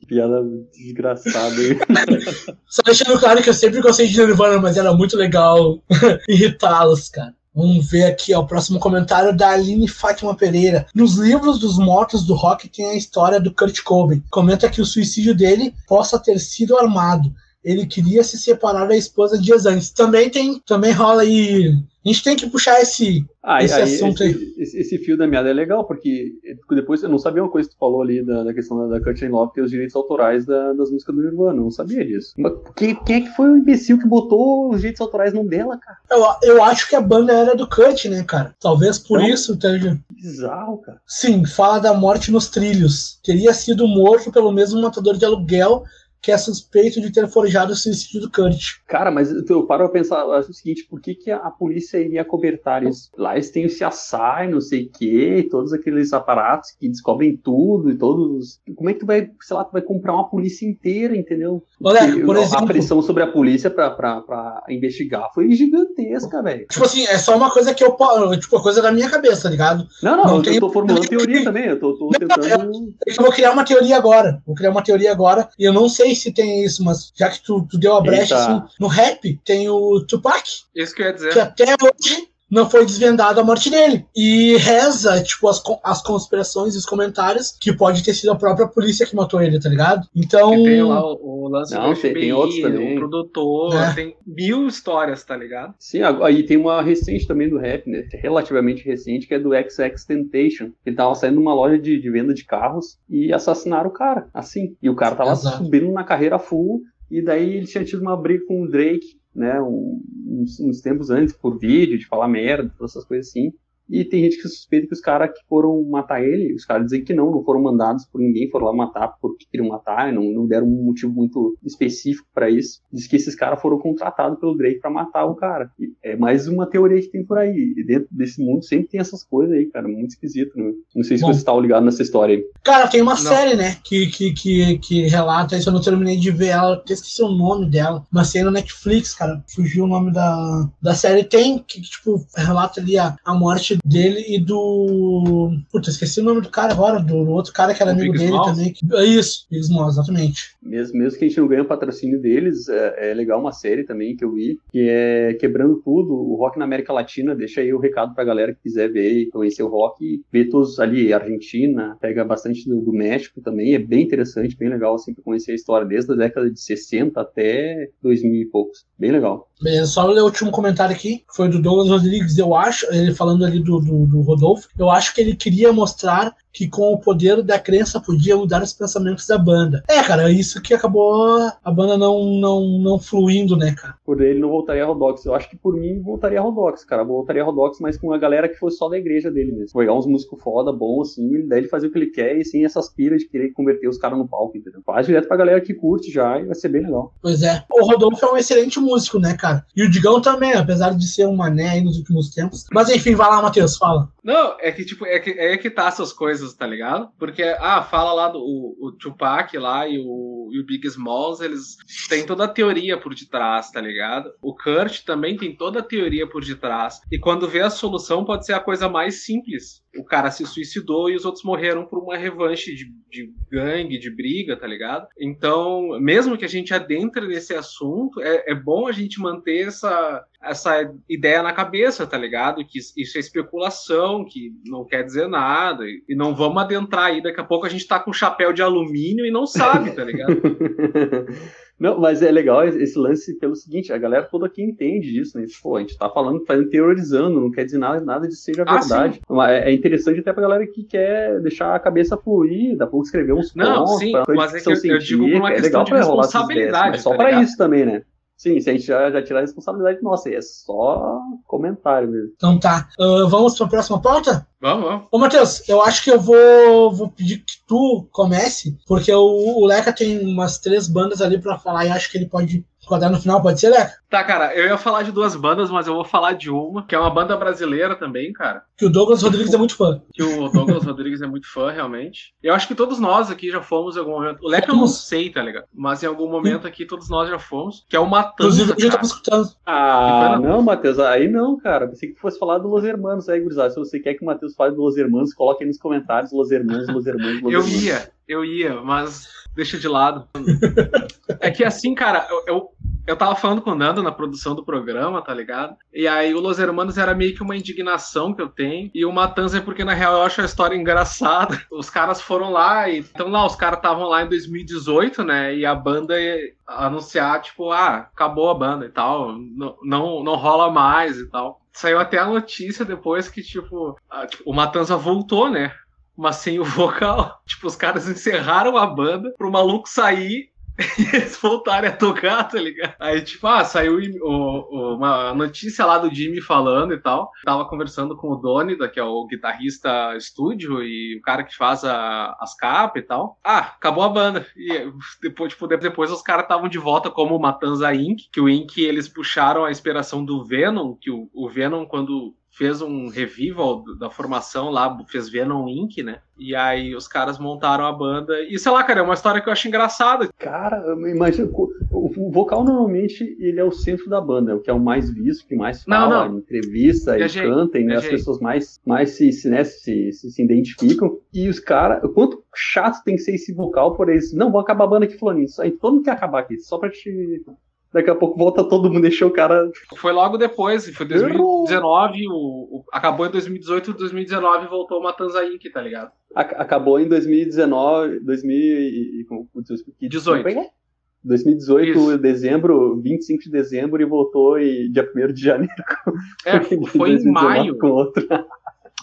[SPEAKER 3] Piada desgraçada aí.
[SPEAKER 1] só deixando claro que eu sempre gostei de Nirvana, mas era muito legal irritá-los, cara. Vamos ver aqui ó, o próximo comentário da Aline Fátima Pereira. Nos livros dos mortos do rock tem a história do Kurt Cobain. Comenta que o suicídio dele possa ter sido armado. Ele queria se separar da esposa dias antes. Também tem, também rola aí. A gente tem que puxar esse,
[SPEAKER 3] Ah,
[SPEAKER 1] esse
[SPEAKER 3] aí,
[SPEAKER 1] assunto aí.
[SPEAKER 3] esse, esse, esse fio da meada é legal, porque depois eu não sabia uma coisa que tu falou ali da, da questão da, da Courtney Love, que é os direitos autorais da- das músicas do Nirvana. Eu não sabia disso. Mas quem, quem é que foi o imbecil que botou os direitos autorais no dela, cara?
[SPEAKER 1] Eu, eu acho que a banda era do Kurt, né, cara? Talvez por
[SPEAKER 3] Então-
[SPEAKER 1] isso esteja.
[SPEAKER 3] Bizarro, cara.
[SPEAKER 1] Sim, fala da morte nos trilhos. Teria sido morto pelo mesmo matador de aluguel que é suspeito de ter forjado o suicídio do Kurt.
[SPEAKER 3] Cara, mas eu paro pra pensar acho o seguinte, por que, que a, a polícia iria cobertar isso? Lá eles têm o CSI, não sei o quê, todos aqueles aparatos que descobrem tudo e todos. Como é que tu vai, sei lá, tu vai comprar uma polícia inteira, entendeu?
[SPEAKER 1] Olha,
[SPEAKER 3] Porque
[SPEAKER 1] por
[SPEAKER 3] a-
[SPEAKER 1] exemplo-
[SPEAKER 3] A pressão sobre a polícia pra, pra, pra investigar foi gigantesca, velho.
[SPEAKER 1] Tipo assim, é só uma coisa que eu po- tipo, coisa da minha cabeça, tá ligado?
[SPEAKER 3] Não, não,
[SPEAKER 1] Não
[SPEAKER 3] eu
[SPEAKER 1] tem-
[SPEAKER 3] tô formulando teoria também, eu tô, tô tentando.
[SPEAKER 1] É eu vou criar uma teoria agora. Vou criar uma teoria agora. E eu não sei se tem isso, mas já que tu, tu deu a brecha, assim, no rap tem o Tupac,
[SPEAKER 2] Isso que eu ia dizer.
[SPEAKER 1] que até hoje não foi desvendado a morte dele. E reza, tipo, as, as conspirações e os comentários que pode ter sido a própria polícia que matou ele, tá ligado? Então.
[SPEAKER 2] Tem lá o, o lance
[SPEAKER 3] Não,
[SPEAKER 2] do
[SPEAKER 3] tem-
[SPEAKER 2] FBI,
[SPEAKER 3] tem outros também.
[SPEAKER 2] o produtor,
[SPEAKER 1] É.
[SPEAKER 2] tem mil histórias, tá ligado?
[SPEAKER 3] Sim, aí tem uma recente também do rap, né? Relativamente recente, que é do XX Temptation. Ele tava saindo numa loja de, de venda de carros e assassinaram o cara, assim. E o cara tava
[SPEAKER 1] Exato.
[SPEAKER 3] subindo na carreira full, e daí ele tinha tido uma briga com o Drake, né? uns, uns tempos antes, por vídeo, de falar merda, essas coisas assim. E tem gente que suspeita que os caras que foram matar ele, os caras dizem que não, não foram mandados por ninguém, foram lá matar porque queriam matar, não, não deram um motivo muito específico pra isso. Diz que esses caras foram contratados pelo Drake pra matar o cara. E é mais uma teoria que tem por aí. E dentro desse mundo sempre tem essas coisas aí, cara, muito esquisito, né? Não sei se
[SPEAKER 1] Bom.
[SPEAKER 3] você tá ligado nessa história aí.
[SPEAKER 1] Cara, tem uma
[SPEAKER 2] Não.
[SPEAKER 1] série, né, que, que, que, que relata isso. Eu não terminei de ver ela, até esqueci o nome dela. Uma série no Netflix, cara. Fugiu o nome da, da série. Tem, que, tipo, relata ali a, a morte dele e do. Puta, esqueci o nome do cara agora, do, do outro cara que era
[SPEAKER 2] O
[SPEAKER 1] amigo
[SPEAKER 2] Big
[SPEAKER 1] dele
[SPEAKER 2] Smalls?
[SPEAKER 1] também. que- é isso, Big Smalls, exatamente.
[SPEAKER 3] Mesmo, mesmo que a gente não ganhe o patrocínio deles, é, é legal uma série também que eu vi, que é Quebrando Tudo, o rock na América Latina. Deixa aí o recado pra galera que quiser ver e conhecer o rock. Ver todos ali, Argentina, pega bastante do, do México também. É bem interessante, bem legal, assim, pra conhecer a história desde a década de 60 até 2000 e poucos. Bem legal.
[SPEAKER 1] Beleza, só ler o último comentário aqui, foi do Douglas Rodrigues, eu acho, ele falando ali do, do, do Rodolfo, eu acho que ele queria mostrar que com o poder da crença podia mudar os pensamentos da banda. É, cara, isso que acabou a banda não, não, não fluindo, né, cara?
[SPEAKER 3] Por ele não voltaria a Rodox. Eu acho que por mim voltaria a Rodox, cara. Voltaria a Rodox, mas com a galera que fosse só da igreja dele mesmo. Pegar uns músicos foda, bom, assim, daí ele fazer o que ele quer e sem essas piras de querer converter os caras no palco, entendeu? Faz direto pra galera que curte já e vai ser bem legal.
[SPEAKER 1] Pois é. O Rodolfo é um excelente músico, né, cara? E o Digão também, apesar de ser um mané aí nos últimos tempos. Mas enfim, vai lá, Matheus, fala.
[SPEAKER 2] Não, é que, tipo, é que, é que tá essas coisas, tá ligado? Porque, ah, fala lá do o, o Tupac lá e o, e o Big Smalls, eles têm toda a teoria por detrás, tá ligado? O Kurt também tem toda a teoria por detrás. E quando vê a solução, pode ser a coisa mais simples. O cara se suicidou e os outros morreram por uma revanche de, de gangue, de briga, tá ligado? Então, mesmo que a gente adentre nesse assunto, é, é bom a gente manter essa, essa ideia na cabeça, tá ligado? Que isso é especulação, que não quer dizer nada. E não vamos adentrar aí. Daqui a pouco a gente tá com chapéu de alumínio e não sabe, tá ligado?
[SPEAKER 3] Não, mas é legal esse lance pelo seguinte, a galera toda aqui entende disso, né? Pô, a gente tá falando, fazendo teorizando, não quer dizer nada, nada de seja
[SPEAKER 2] Ah,
[SPEAKER 3] verdade. Mas é interessante até pra galera que quer deixar a cabeça fluir, dá pra escrever uns
[SPEAKER 2] Não,
[SPEAKER 3] pontos,
[SPEAKER 2] sim,
[SPEAKER 3] pra
[SPEAKER 2] mas é que eu- eu digo por uma
[SPEAKER 3] é
[SPEAKER 2] questão
[SPEAKER 3] legal
[SPEAKER 2] de responsabilidade,
[SPEAKER 3] ideias, Mas só
[SPEAKER 2] tá
[SPEAKER 3] pra
[SPEAKER 2] ligado?
[SPEAKER 3] isso também, né? Sim, se a gente já, já tirar a responsabilidade nossa, aí é só comentário mesmo.
[SPEAKER 1] Então tá. Ah, vamos pra próxima pauta?
[SPEAKER 2] Vamos, vamos.
[SPEAKER 1] Ô, Matheus, eu acho que eu vou, vou pedir que tu comece, porque o, o Leca tem umas três bandas ali pra falar e acho que ele pode rodar no final, pode ser, Leca?
[SPEAKER 2] Tá, cara, eu ia falar de duas bandas, mas eu vou falar de uma, que é uma banda brasileira também, cara.
[SPEAKER 1] Que o Douglas Rodrigues é muito fã.
[SPEAKER 2] Que o Douglas Rodrigues é muito fã, realmente. Eu acho que todos nós aqui já fomos em algum momento. O Leca eu não sei, tá ligado? Mas em algum momento aqui todos nós já fomos. Que é o Matanza.
[SPEAKER 1] Inclusive, eu já tava escutando.
[SPEAKER 3] Ah, não, Matheus, aí não, cara. Pensei que fosse falar do Los Hermanos aí, gurizada. Se você quer que o Matheus fale do Los Hermanos, coloque aí nos comentários Los Hermanos, Los Hermanos, Los
[SPEAKER 2] Eu
[SPEAKER 3] Hermanos.
[SPEAKER 2] ia, eu ia, mas deixa de lado. É que assim, cara, eu, eu, eu tava falando com o Nando na produção do programa, tá ligado? E aí o Los Hermanos era meio que uma indignação que eu tenho. E o Matanza é porque, na real, eu acho a história engraçada. Os caras foram lá e. Então lá, os caras estavam lá em 2018, né? E a banda ia anunciar, tipo, ah, acabou a banda e tal. Não, não, não rola mais e tal. Saiu até a notícia depois que, tipo, a- tipo, o Matanza voltou, né? mas sem o vocal. Tipo, os caras encerraram a banda pro maluco sair e eles voltarem a tocar, tá ligado? Aí, tipo, ah, saiu o- o- uma notícia lá do Jimmy falando e tal. Tava conversando com o Donida, que é o guitarrista estúdio e o cara que faz a- as capas e tal. Ah, acabou a banda. E depois, tipo, de- depois os caras estavam de volta como Matanza Inc., que o Inc. eles puxaram a inspiração do Venom, que o, o Venom, quando fez um revival da formação lá, fez Venom Inc., né? E aí os caras montaram a banda. E sei lá, cara, é uma história que eu acho engraçada.
[SPEAKER 3] Cara, imagina, o vocal normalmente ele é o centro da banda, é o que é o mais visto, que mais
[SPEAKER 2] Não,
[SPEAKER 3] fala,
[SPEAKER 2] não.
[SPEAKER 3] em entrevista e
[SPEAKER 2] Viajei,
[SPEAKER 3] canta, e né, as pessoas mais, mais se, se, né, se, se, se identificam. E os caras, o quanto chato tem que ser esse vocal por eles. Não, vou acabar a banda aqui falando isso. Aí todo mundo quer acabar aqui, só pra te. Daqui a pouco volta todo mundo, deixou o cara.
[SPEAKER 2] Foi logo depois, foi
[SPEAKER 3] Errou.
[SPEAKER 2] 2019, o, o- acabou em 2018 2019 voltou o Matanza Inc., tá ligado?
[SPEAKER 3] Ac- Acabou em 2019, 2000 e, e, como- que-
[SPEAKER 2] 18.
[SPEAKER 3] como é que é? 2018,
[SPEAKER 2] Isso.
[SPEAKER 3] dezembro, 25 de dezembro, e voltou e dia 1 de janeiro.
[SPEAKER 2] É, foi em
[SPEAKER 3] 2019
[SPEAKER 2] maio.
[SPEAKER 3] Com.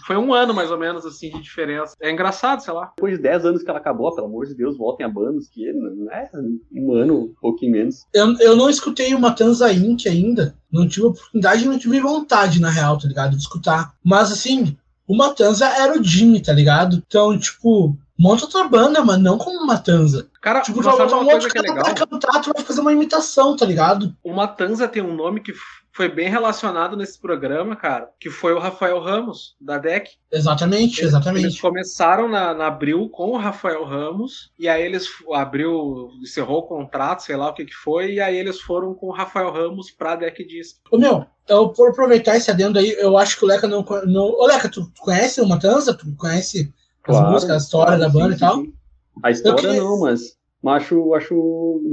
[SPEAKER 2] Foi um ano mais ou menos assim de diferença. É engraçado, sei lá.
[SPEAKER 3] Depois de 10 anos que ela acabou, pelo amor de Deus, voltem a bandas, que não é um ano, um pouquinho menos.
[SPEAKER 1] Eu, eu não escutei o Matanza Inc. ainda. Não tive oportunidade, não tive vontade, na real, tá ligado? De escutar. Mas assim, o Matanza era o Jimmy, tá ligado? Então, tipo, monta outra banda, mas não como Matanza.
[SPEAKER 2] Cara,
[SPEAKER 1] Tipo, botar
[SPEAKER 2] uma
[SPEAKER 1] um
[SPEAKER 2] coisa
[SPEAKER 1] outro
[SPEAKER 2] que é
[SPEAKER 1] cara
[SPEAKER 2] legal?
[SPEAKER 1] pra cantar, tu vai fazer uma imitação, tá ligado?
[SPEAKER 2] O Matanza tem um nome que foi bem relacionado nesse programa, cara, que foi o Rafael Ramos, da DEC.
[SPEAKER 1] Exatamente,
[SPEAKER 2] Eles
[SPEAKER 1] exatamente.
[SPEAKER 2] começaram na, na Abril com o Rafael Ramos, e aí eles. A Abril encerrou o contrato, sei lá o que que foi, e aí eles foram com o Rafael Ramos pra Deck Disc.
[SPEAKER 1] Ô meu, eu, por aproveitar esse adendo aí, eu acho que o Leca não. não... Ô Leca, tu conhece o Matanza? Tu conhece as músicas, a história da
[SPEAKER 3] sim,
[SPEAKER 1] banda
[SPEAKER 3] sim,
[SPEAKER 1] e tal?
[SPEAKER 3] sim. A história
[SPEAKER 1] queria-
[SPEAKER 3] não, mas, mas acho, acho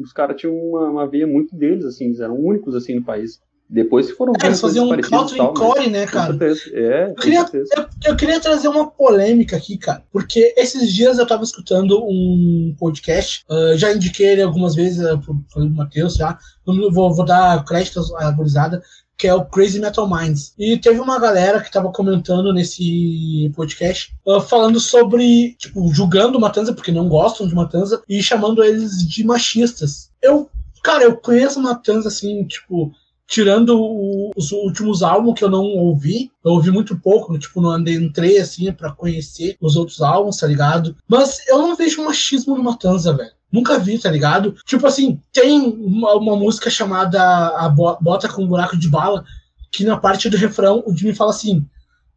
[SPEAKER 3] os caras tinham uma, uma veia muito deles, assim, eles eram únicos assim no país. Depois foram
[SPEAKER 1] É, faziam um country
[SPEAKER 3] tal,
[SPEAKER 1] core, né, cara?
[SPEAKER 3] É, com
[SPEAKER 1] queria-. Eu, eu queria trazer uma polêmica aqui, cara, porque esses dias eu tava escutando um podcast, ah, já indiquei ele algumas vezes uh, pro, pro Matheus, já, Não vou, vou dar crédito à gurizada, que é o Crazy Metal Minds. E teve uma galera que tava comentando nesse podcast, ah, falando sobre, tipo, julgando Matanza, porque não gostam de Matanza, e chamando eles de machistas. Eu, cara, eu conheço Matanza, assim, tipo, tirando o- os últimos álbuns que eu não ouvi, eu ouvi muito pouco, tipo, não andei, entrei assim pra conhecer os outros álbuns, tá ligado? Mas eu não vejo machismo no Matanza, velho. Nunca vi, tá ligado? Tipo assim, tem uma, uma música chamada a Bo- Bota com um Buraco de Bala, que na parte do refrão o Jimmy fala assim: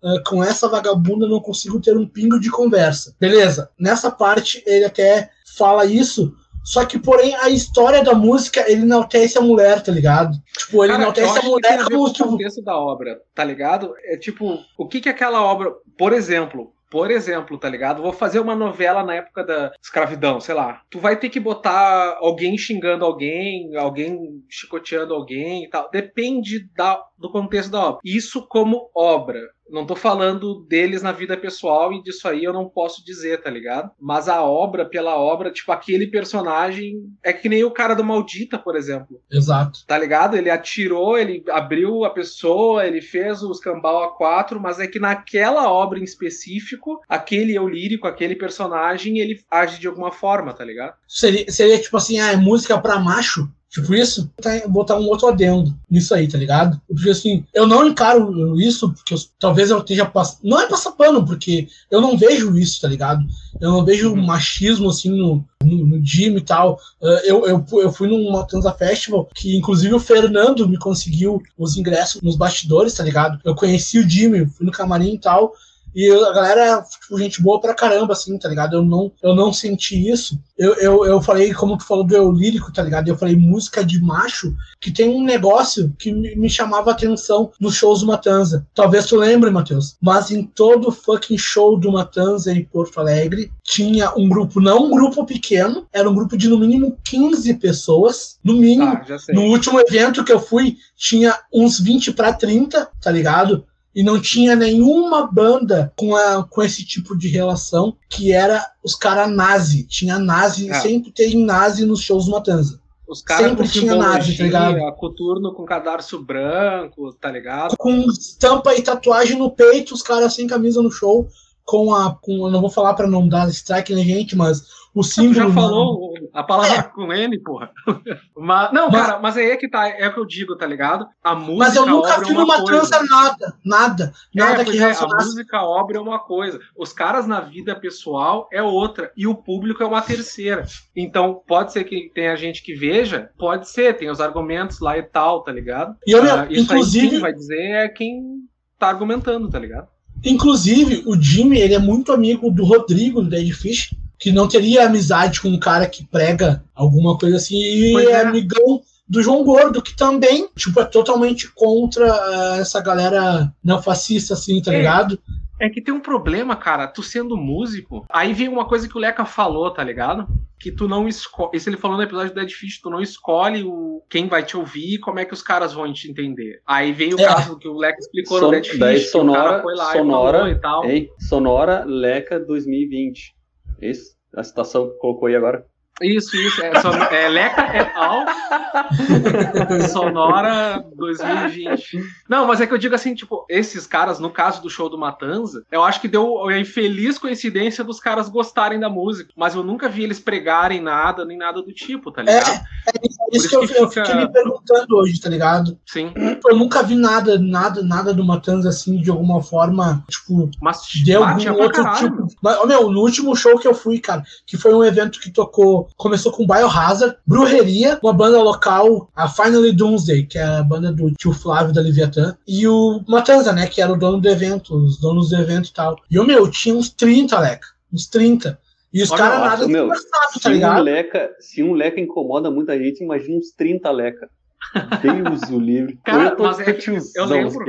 [SPEAKER 1] "Ah, com essa vagabunda não consigo ter um pingo de conversa. Beleza, nessa parte ele até fala isso, só que, porém, a história da música, ele enaltece a mulher, tá ligado? Tipo, ele
[SPEAKER 2] Cara, eu
[SPEAKER 1] enaltece a mulher como,
[SPEAKER 2] o contexto da obra, tá ligado? É tipo, o que que aquela obra, por exemplo, por exemplo, tá ligado? Vou fazer uma novela na época da escravidão, sei lá. Tu vai ter que botar alguém xingando alguém, alguém chicoteando alguém e tal. Depende da, do contexto da obra. Isso como obra. Não tô falando deles na vida pessoal e disso aí eu não posso dizer, tá ligado? Mas a obra pela obra, tipo, aquele personagem é que nem o cara do Maldita, por exemplo
[SPEAKER 1] Exato.
[SPEAKER 2] tá ligado? Ele atirou, ele abriu a pessoa, ele fez os cambal a quatro, mas é que naquela obra em específico, aquele eu lírico, aquele personagem, ele age de alguma forma, tá ligado?
[SPEAKER 1] Seria, seria tipo assim, ah, é música pra macho? Tipo, isso, botar um outro adendo nisso aí, tá ligado? Porque assim, eu não encaro isso, porque eu, talvez eu esteja passando. Não é passar pano, porque eu não vejo isso, tá ligado? Eu não vejo uhum. machismo assim no, no, no gym e tal. Uh, eu, eu, eu fui num Matanza Festival, que inclusive o Fernando me conseguiu os ingressos nos bastidores, tá ligado? Eu conheci o Jimmy, fui no camarim e tal. E a galera, tipo, gente boa pra caramba, assim, tá ligado? Eu não, eu não senti isso. Eu, eu, eu falei, como tu falou do eu lírico, tá ligado? Eu falei música de macho, que tem um negócio que me chamava atenção nos shows do Matanza. Talvez tu lembre, Matheus, mas em todo fucking show do Matanza em Porto Alegre, tinha um grupo, não um grupo pequeno, era um grupo de no mínimo 15 pessoas, no mínimo. Ah, no último evento que eu fui, tinha uns 20 para 30, tá ligado? E não tinha nenhuma banda com, a, com esse tipo de relação, que era os caras nazi. Tinha nazi, é. sempre tem nazi nos shows Matanza.
[SPEAKER 2] Os caras sempre tinha nazi, tá ligado? Coturno com cadarço branco, tá ligado?
[SPEAKER 1] Com estampa e tatuagem no peito, os caras sem camisa no show, com a. Com, eu não vou falar para não dar strike na gente, mas o símbolo.
[SPEAKER 2] já falou a palavra é. com N, porra. Mas, não, mas, cara, mas aí é que tá, é o que eu digo, tá ligado? A música.
[SPEAKER 1] Mas eu nunca vi é numa coisa. trança nada, nada, nada é, que
[SPEAKER 2] é, A música, a obra é uma coisa. Os caras na vida pessoal é outra. E o público é uma terceira. Então, pode ser que tenha gente que veja, pode ser, tem os argumentos lá e tal, tá ligado?
[SPEAKER 1] E eu, uh, isso inclusive.
[SPEAKER 2] Aí, quem vai dizer é quem tá argumentando, tá ligado?
[SPEAKER 1] Inclusive, o Jimmy, ele é muito amigo do Rodrigo, do Dead Fish que não teria amizade com um cara que prega alguma coisa assim, e é, é amigão do João Gordo, que também, tipo, é totalmente contra uh, essa galera neofascista, assim, tá é. ligado?
[SPEAKER 2] É que tem um problema, cara, tu sendo músico, aí vem uma coisa que o Leca falou, tá ligado? Que tu não escolhe. Isso ele falou no episódio do Dead Fish, tu não escolhe o quem vai te ouvir e como é que os caras vão te entender. Aí vem o é. caso que o Leca explicou Son no Dead Fish,
[SPEAKER 3] daí sonora, sonora, e, e tal. Ei, sonora Leca 2020. Isso? A citação que colocou aí agora.
[SPEAKER 2] Isso, isso. É, son... é Leca et al. Sonora 2020. Não, mas é que eu digo assim, tipo, esses caras, no caso do show do Matanza, eu acho que deu a infeliz coincidência dos caras gostarem da música. Mas eu nunca vi eles pregarem nada, nem nada do tipo, tá ligado? É,
[SPEAKER 1] é isso que, eu, que eu fiquei me perguntando hoje, tá ligado?
[SPEAKER 2] Sim.
[SPEAKER 1] Eu nunca vi nada, nada, nada do Matanza assim, de alguma forma, tipo,
[SPEAKER 2] mas
[SPEAKER 1] deu algum outro tipo. Mas, meu, no último show que eu fui, cara, que foi um evento que tocou começou com Biohazard, Brujeria, uma banda local, a Finally Doomsday, que é a banda do tio Flávio da Leviathan, e o Matanza, né, que era o dono do evento, os donos do evento e tal. E o meu, tinha uns 30, Leca, uns 30. E os caras nada
[SPEAKER 3] meu, tá ligado? Um leca, se um leca incomoda muita gente, imagina uns 30 leca. Deus o livre.
[SPEAKER 2] Cara, eu mas é que eu lembro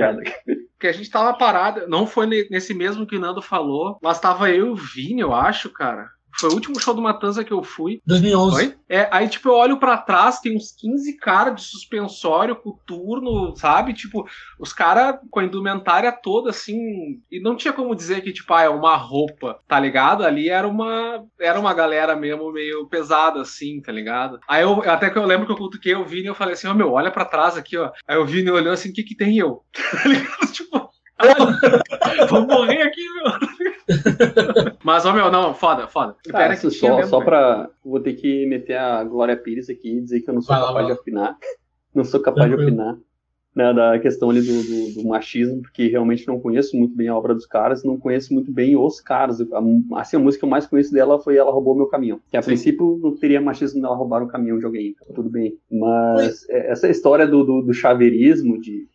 [SPEAKER 2] que a gente tava parado, não foi nesse mesmo que o Nando falou, mas tava eu e o Vini, eu acho, cara. Foi o último show do Matanza que eu fui.
[SPEAKER 1] 2011. Foi?
[SPEAKER 2] É, aí, tipo, eu olho para trás, tem uns 15 caras de suspensório, turno, sabe? Tipo, os caras com a indumentária toda, assim. E não tinha como dizer que, tipo, ah, é uma roupa, tá ligado? Ali era uma. Era uma galera mesmo meio pesada, assim, tá ligado? Aí eu. Até que eu lembro que eu cutuquei o Vini e eu falei assim, ó, oh, meu, olha para trás aqui, ó. Aí o Vini olhou assim, o que que tem eu? tá ligado? Tipo. Vou morrer aqui, meu. Mas, ó, meu, não, foda, foda.
[SPEAKER 3] Cara, Pera só, mesmo, só pra. Vou ter que meter a Glória Pires aqui e dizer que eu não sou vai capaz lá, de opinar. Não sou capaz de opinar. Né, da questão ali do, do, do, machismo, porque realmente não conheço muito bem a obra dos caras, não conheço muito bem os caras. A, assim, a música que eu mais conheço dela foi Ela Roubou Meu Caminhão. Que a Sim. princípio não teria machismo dela roubar o caminhão de alguém, então, tudo bem. Mas é, essa história do, do, do chaveirismo, de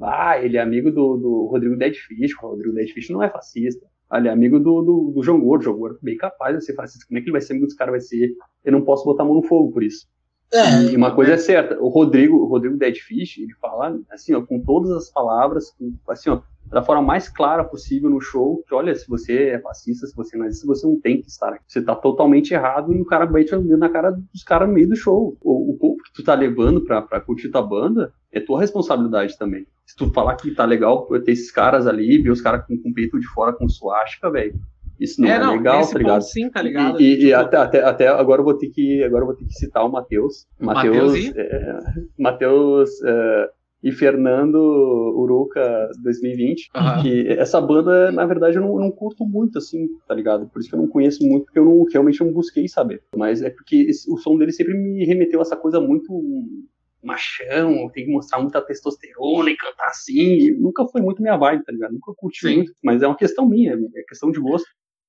[SPEAKER 3] ah, ele é amigo do, do Rodrigo Deadfish. O Rodrigo Deadfish não é fascista. É amigo do, do, do João Gordo. O João Gordo bem capaz de ser fascista. Como é que ele vai ser amigo dos caras? Vai ser. Eu não posso botar a mão no fogo por isso. É, e uma coisa é certa, o Rodrigo, o Rodrigo Deadfish, ele fala assim, ó, com todas as palavras, com, assim, ó, da forma mais clara possível no show, que olha, se você é fascista, se você não é se você não tem que estar aqui. Você tá totalmente errado e o cara vai te na cara dos caras no meio do show. O, o povo que tu tá levando pra, pra curtir tua banda é tua responsabilidade também. Se tu falar que tá legal ter esses caras ali, ver os caras com, com o peito de fora com suástica, velho. Isso não é, é não, legal, tá ligado?
[SPEAKER 2] Sim, tá ligado?
[SPEAKER 3] E, e, tipo... e, até, até, até agora eu vou ter que agora vou ter que citar o Matheus. Matheus, é, Matheus, é, e Fernando Uruca 2020.
[SPEAKER 2] Aham.
[SPEAKER 3] Que essa banda, na verdade, eu não, não curto muito, assim, tá ligado? Por isso que eu não conheço muito, porque eu não, realmente não busquei saber. Mas é porque esse- o som dele sempre me remeteu a essa coisa muito machão, tem que mostrar muita testosterona e cantar assim. Nunca foi muito minha vibe, tá ligado? Nunca curti
[SPEAKER 2] Sim.
[SPEAKER 3] muito, mas é uma questão minha, é questão de gosto.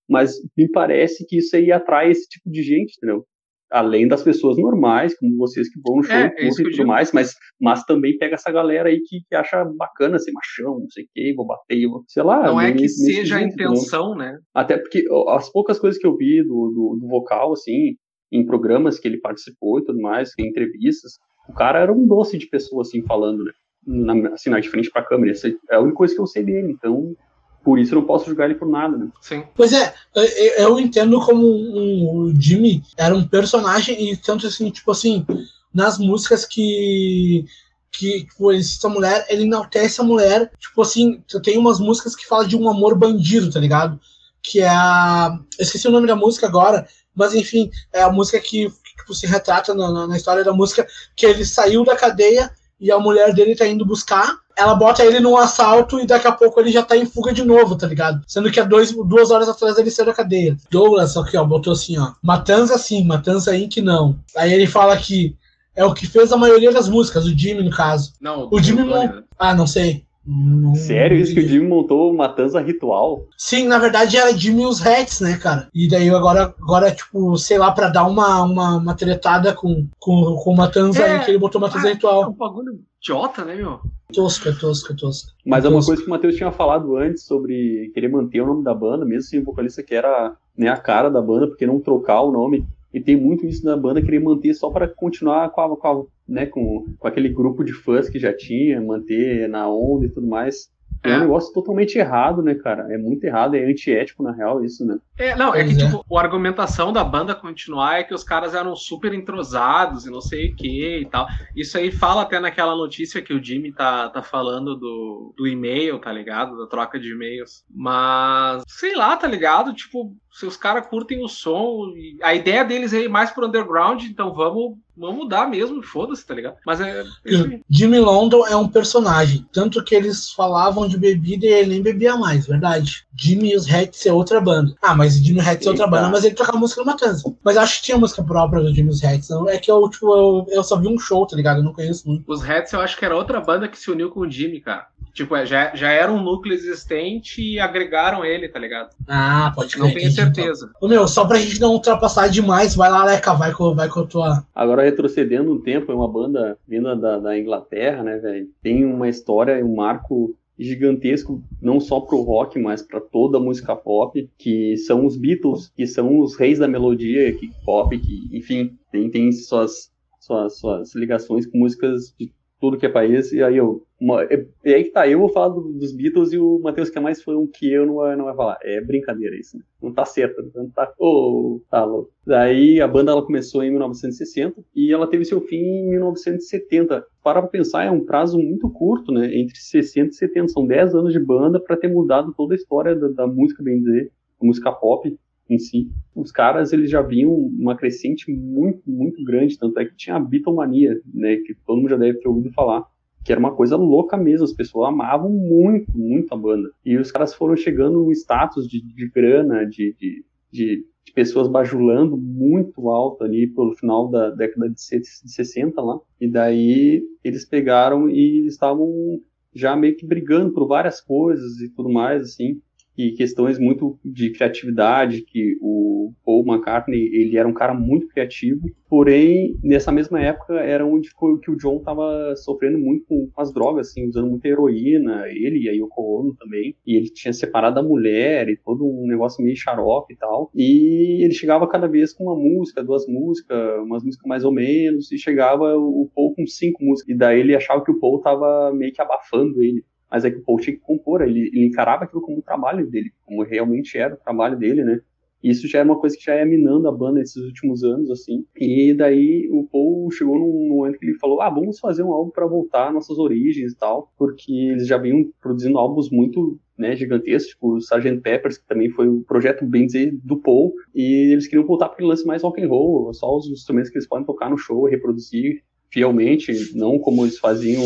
[SPEAKER 3] Mas me parece que isso aí atrai esse tipo de gente, entendeu? Além das pessoas normais, como vocês que vão no show
[SPEAKER 2] É,
[SPEAKER 3] e
[SPEAKER 2] é que
[SPEAKER 3] e tudo
[SPEAKER 2] digo.
[SPEAKER 3] mais, mas, mas também pega essa galera aí que, que acha bacana ser machão, não sei o que, vou bater, vou, sei lá.
[SPEAKER 2] Não é que seja a
[SPEAKER 3] entendeu?
[SPEAKER 2] intenção, né?
[SPEAKER 3] Até porque as poucas coisas que eu vi do, do, do vocal, assim, em programas que ele participou e tudo mais, em entrevistas, o cara era um doce de pessoa, assim, falando, né? Na, assim, na de frente pra câmera. Essa é a única coisa que eu sei dele, então, por isso eu não posso julgar ele por nada, né?
[SPEAKER 2] Sim.
[SPEAKER 1] Pois é, eu, eu entendo como um, o Jimmy era um personagem e tanto assim, tipo assim, nas músicas que que tipo, ele cita a mulher, ele enaltece a mulher, tipo assim, tem umas músicas que falam de um amor bandido, tá ligado? Que é a. Eu esqueci o nome da música agora, mas enfim, é a música que tipo, se retrata na, na- história da música, que ele saiu da cadeia e a mulher dele tá indo buscar. Ela bota ele num assalto e daqui a pouco ele já tá em fuga de novo, tá ligado? Sendo que há dois, duas horas atrás ele saiu da cadeia. Douglas, aqui, ó, botou assim, ó. Matanza sim, Matanza Inc. não. Aí ele fala que é o que fez a maioria das músicas, o Jimmy, no caso.
[SPEAKER 2] Não,
[SPEAKER 1] O Jimmy
[SPEAKER 2] né?
[SPEAKER 1] Ah, não sei. Não-
[SPEAKER 3] Sério isso que o Jimmy montou Matanza Ritual?
[SPEAKER 1] Sim, na verdade era Jimmy e os Hats, né, cara? E daí agora, agora tipo, sei lá, pra dar uma, uma, uma tretada com, com, com Matanza
[SPEAKER 2] É.
[SPEAKER 1] aí, que ele botou Matanza
[SPEAKER 2] Ah, É
[SPEAKER 1] Ritual.
[SPEAKER 2] um bagulho idiota, né, meu?
[SPEAKER 1] Tosca, tosca, tosca.
[SPEAKER 3] Mas é uma
[SPEAKER 1] Tosca.
[SPEAKER 3] coisa que o Matheus tinha falado antes sobre querer manter o nome da banda, mesmo sem o vocalista que era né, a cara da banda, porque não trocar o nome. E tem muito isso da banda querer manter só para continuar com, a, com, a- né, com, com aquele grupo de fãs que já tinha, manter na onda e tudo mais. É,
[SPEAKER 2] É.
[SPEAKER 3] um negócio totalmente errado, né, cara? É muito errado, é antiético na real isso, né?
[SPEAKER 2] É, não, é que
[SPEAKER 1] Pois é.
[SPEAKER 2] tipo, a argumentação da banda continuar é que os caras eram super entrosados e não sei o que e tal. Isso aí fala até naquela notícia que o Jimmy tá, tá falando do, do e-mail, tá ligado? Da troca de e-mails. Mas, sei lá, tá ligado? Tipo, se os caras curtem o som, e a ideia deles é ir mais pro underground, então vamos, vamos mudar mesmo, foda-se, tá ligado? Mas é. isso aí.
[SPEAKER 1] Jimmy London é um personagem. Tanto que eles falavam de bebida e ele nem bebia mais, verdade. Jimmy e os Hats é outra banda. Ah, mas Jimmy Hats é outra banda, mas ele tocava música no Matanza. Mas acho que tinha música própria do Hats. Não, é que eu, tipo, eu, eu só vi um show, tá ligado? Eu não conheço muito.
[SPEAKER 2] Os Hats eu acho que era outra banda que se uniu com o Jimmy, cara. Tipo, é, já, já era um núcleo existente e agregaram ele, tá ligado?
[SPEAKER 1] Ah, pode crer.
[SPEAKER 2] Não tenho
[SPEAKER 1] então.
[SPEAKER 2] certeza.
[SPEAKER 1] Ô, meu, só pra gente não ultrapassar demais, vai lá, Leca, vai com, vai com a tua.
[SPEAKER 3] Agora, retrocedendo um tempo, é uma banda vinda da, da Inglaterra, né, velho? Tem uma história e um marco gigantesco, não só pro rock, mas para toda a música pop, que são os Beatles, que são os reis da melodia que pop, que, enfim, tem, tem suas, suas, suas ligações com músicas de tudo que é país, e aí eu. Uma, é, é aí que tá, eu vou falar do- dos Beatles e o Matheus, que é mais fã que eu, não vai, não vai falar. É brincadeira isso, né? Não tá certo, não tá. Ô, tá louco. Daí a banda ela começou em 1960 e ela teve seu fim em 1970. Para pensar, é um prazo muito curto, né? Entre 60 e 70. São 10 anos de banda para ter mudado toda a história da, da música, bem dizer, música pop em si. Os caras, eles já vinham uma crescente muito, muito grande, tanto é que tinha a Beatlemania, né? Que todo mundo já deve ter ouvido falar. Que era uma coisa louca mesmo, as pessoas amavam muito, muito a banda. E os caras foram chegando num status de, de grana, de, de, de pessoas bajulando muito alto ali pelo final da década de 60 lá. E daí eles pegaram e estavam já meio que brigando por várias coisas e tudo mais, assim. E questões muito de criatividade, que o Paul McCartney, ele era um cara muito criativo, porém, nessa mesma época, era onde que o John estava sofrendo muito com as drogas, assim, usando muita heroína, ele e a Yoko Ono também, e ele tinha separado da mulher, e todo um negócio meio xarope e tal, e ele chegava cada vez com uma música, duas músicas, umas músicas mais ou menos, e chegava o Paul com cinco músicas, e daí ele achava que o Paul tava meio que abafando ele, mas é que o Paul tinha que compor, ele, ele encarava aquilo como o trabalho dele, como realmente era o trabalho dele, né? E isso já é uma coisa que já é minando a banda nesses últimos anos, assim. E daí o Paul chegou num momento que ele falou: ah, vamos fazer um álbum para voltar às nossas origens e tal, porque eles já vinham produzindo álbuns muito né, gigantescos, tipo o Sgt. Peppers, que também foi um projeto, bem dizer, do Paul, e eles queriam voltar para aquele lance mais rock and roll, só os instrumentos que eles podem tocar no show, reproduzir fielmente, não como eles faziam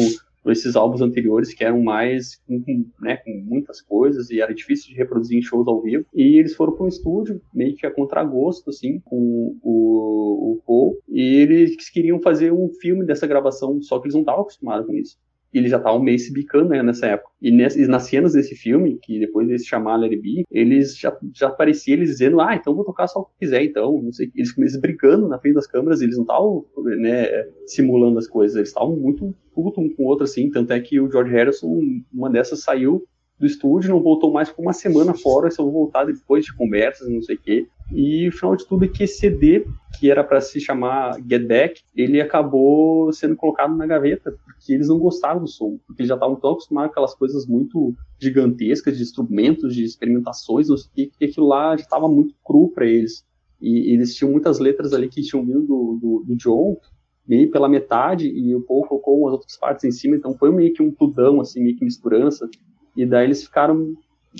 [SPEAKER 3] esses álbuns anteriores que eram mais com, né, com muitas coisas e era difícil de reproduzir em shows ao vivo. E eles foram para um estúdio, meio que a contragosto, assim, com o, o Paul, e eles queriam fazer um filme dessa gravação, só que eles não estavam acostumados com isso ele já estavam meio se bicando né, nessa época. E, nessa, e, nas cenas desse filme, que depois de se chamar Larry B, eles já, já eles dizendo, ah, então vou tocar só o que quiser, então, não sei, eles, eles brigando na frente das câmeras, eles não estavam, né, simulando as coisas, eles estavam muito puto um com o outro, assim, tanto é que o George Harrison, uma dessas saiu do estúdio, não voltou mais por uma semana fora, só voltar depois de conversas, não sei o quê. E o final de tudo é que esse CD, que era para se chamar Get Back, ele acabou sendo colocado na gaveta, porque eles não gostaram do som, porque eles já estavam tão acostumados com aquelas coisas muito gigantescas de instrumentos, de experimentações, não sei o que, que aquilo lá já estava muito cru para eles. E, e, eles tinham muitas letras ali que tinham vindo do, do, do John, meio pela metade, e o Paul colocou umas outras partes em cima, então foi meio que um tudão, assim, meio que misturança. E daí eles ficaram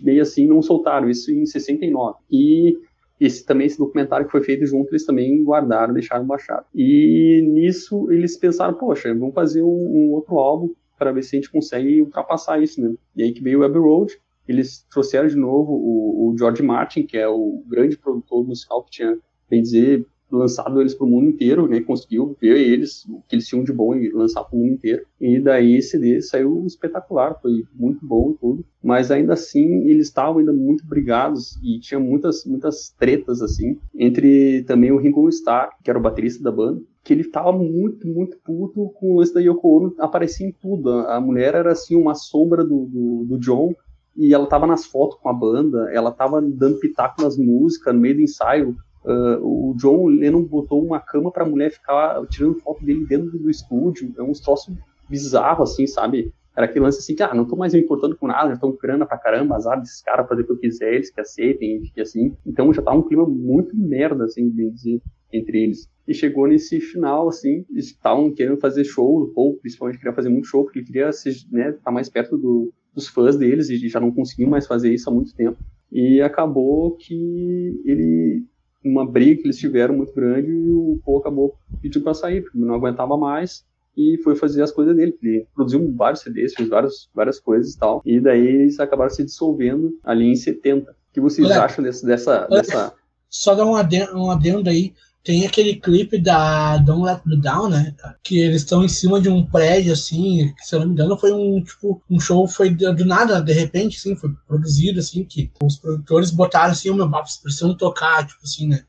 [SPEAKER 3] meio assim, não soltaram, isso em 69. E esse também esse documentário que foi feito junto, eles também guardaram, deixaram baixado. E nisso eles pensaram, poxa, vamos fazer um, um outro álbum para ver se a gente consegue ultrapassar isso, né? E aí que veio o Abbey Road, eles trouxeram de novo o, o George Martin, que é o grande produtor musical que tinha, bem dizer, lançado eles para o mundo inteiro, né? Conseguiu ver eles, o que eles tinham de bom e lançar para o mundo inteiro. E daí esse CD saiu espetacular, foi muito bom tudo. Mas ainda assim, eles estavam ainda muito brigados e tinha muitas, muitas tretas, assim, entre também o Ringo Starr, que era o baterista da banda, que ele estava muito, muito puto com o lance da Yoko Ono, aparecia em tudo. A, mulher era, assim, uma sombra do, do, do John, e ela estava nas fotos com a banda, ela estava dando pitaco nas músicas, no meio do ensaio, Uh, o John Lennon botou uma cama pra mulher ficar tirando foto dele dentro do estúdio. É um troço bizarro, assim, sabe? Era aquele lance assim que, ah, não tô mais me importando com nada, já estão grana pra caramba, azar desses caras fazer o que eu quiser, eles que aceitem, e assim. Então já tá um clima muito merda, assim, bem dizer, entre eles. E chegou nesse final, assim, eles estavam querendo fazer show, ou principalmente queria fazer muito show, porque queria ser, né, estar tá mais perto do, dos fãs deles, e já não conseguiu mais fazer isso há muito tempo. E acabou que ele uma briga que eles tiveram muito grande e o Paul acabou pedindo para sair, porque não aguentava mais e foi fazer as coisas dele. Ele produziu vários CDs, fez várias, várias coisas e tal. E daí eles acabaram se dissolvendo ali em 70. O que vocês olha, acham desse, dessa, olha, dessa.
[SPEAKER 1] Só dar um adendo, um adendo aí. Tem aquele clipe da Don't Let Me Down, né? Que eles estão em cima de um prédio, assim, que se eu não me engano foi um, tipo, um show, foi do nada, de repente, assim, foi produzido, assim, que os produtores botaram, assim, o meu papo, precisam tocar, tipo assim, né?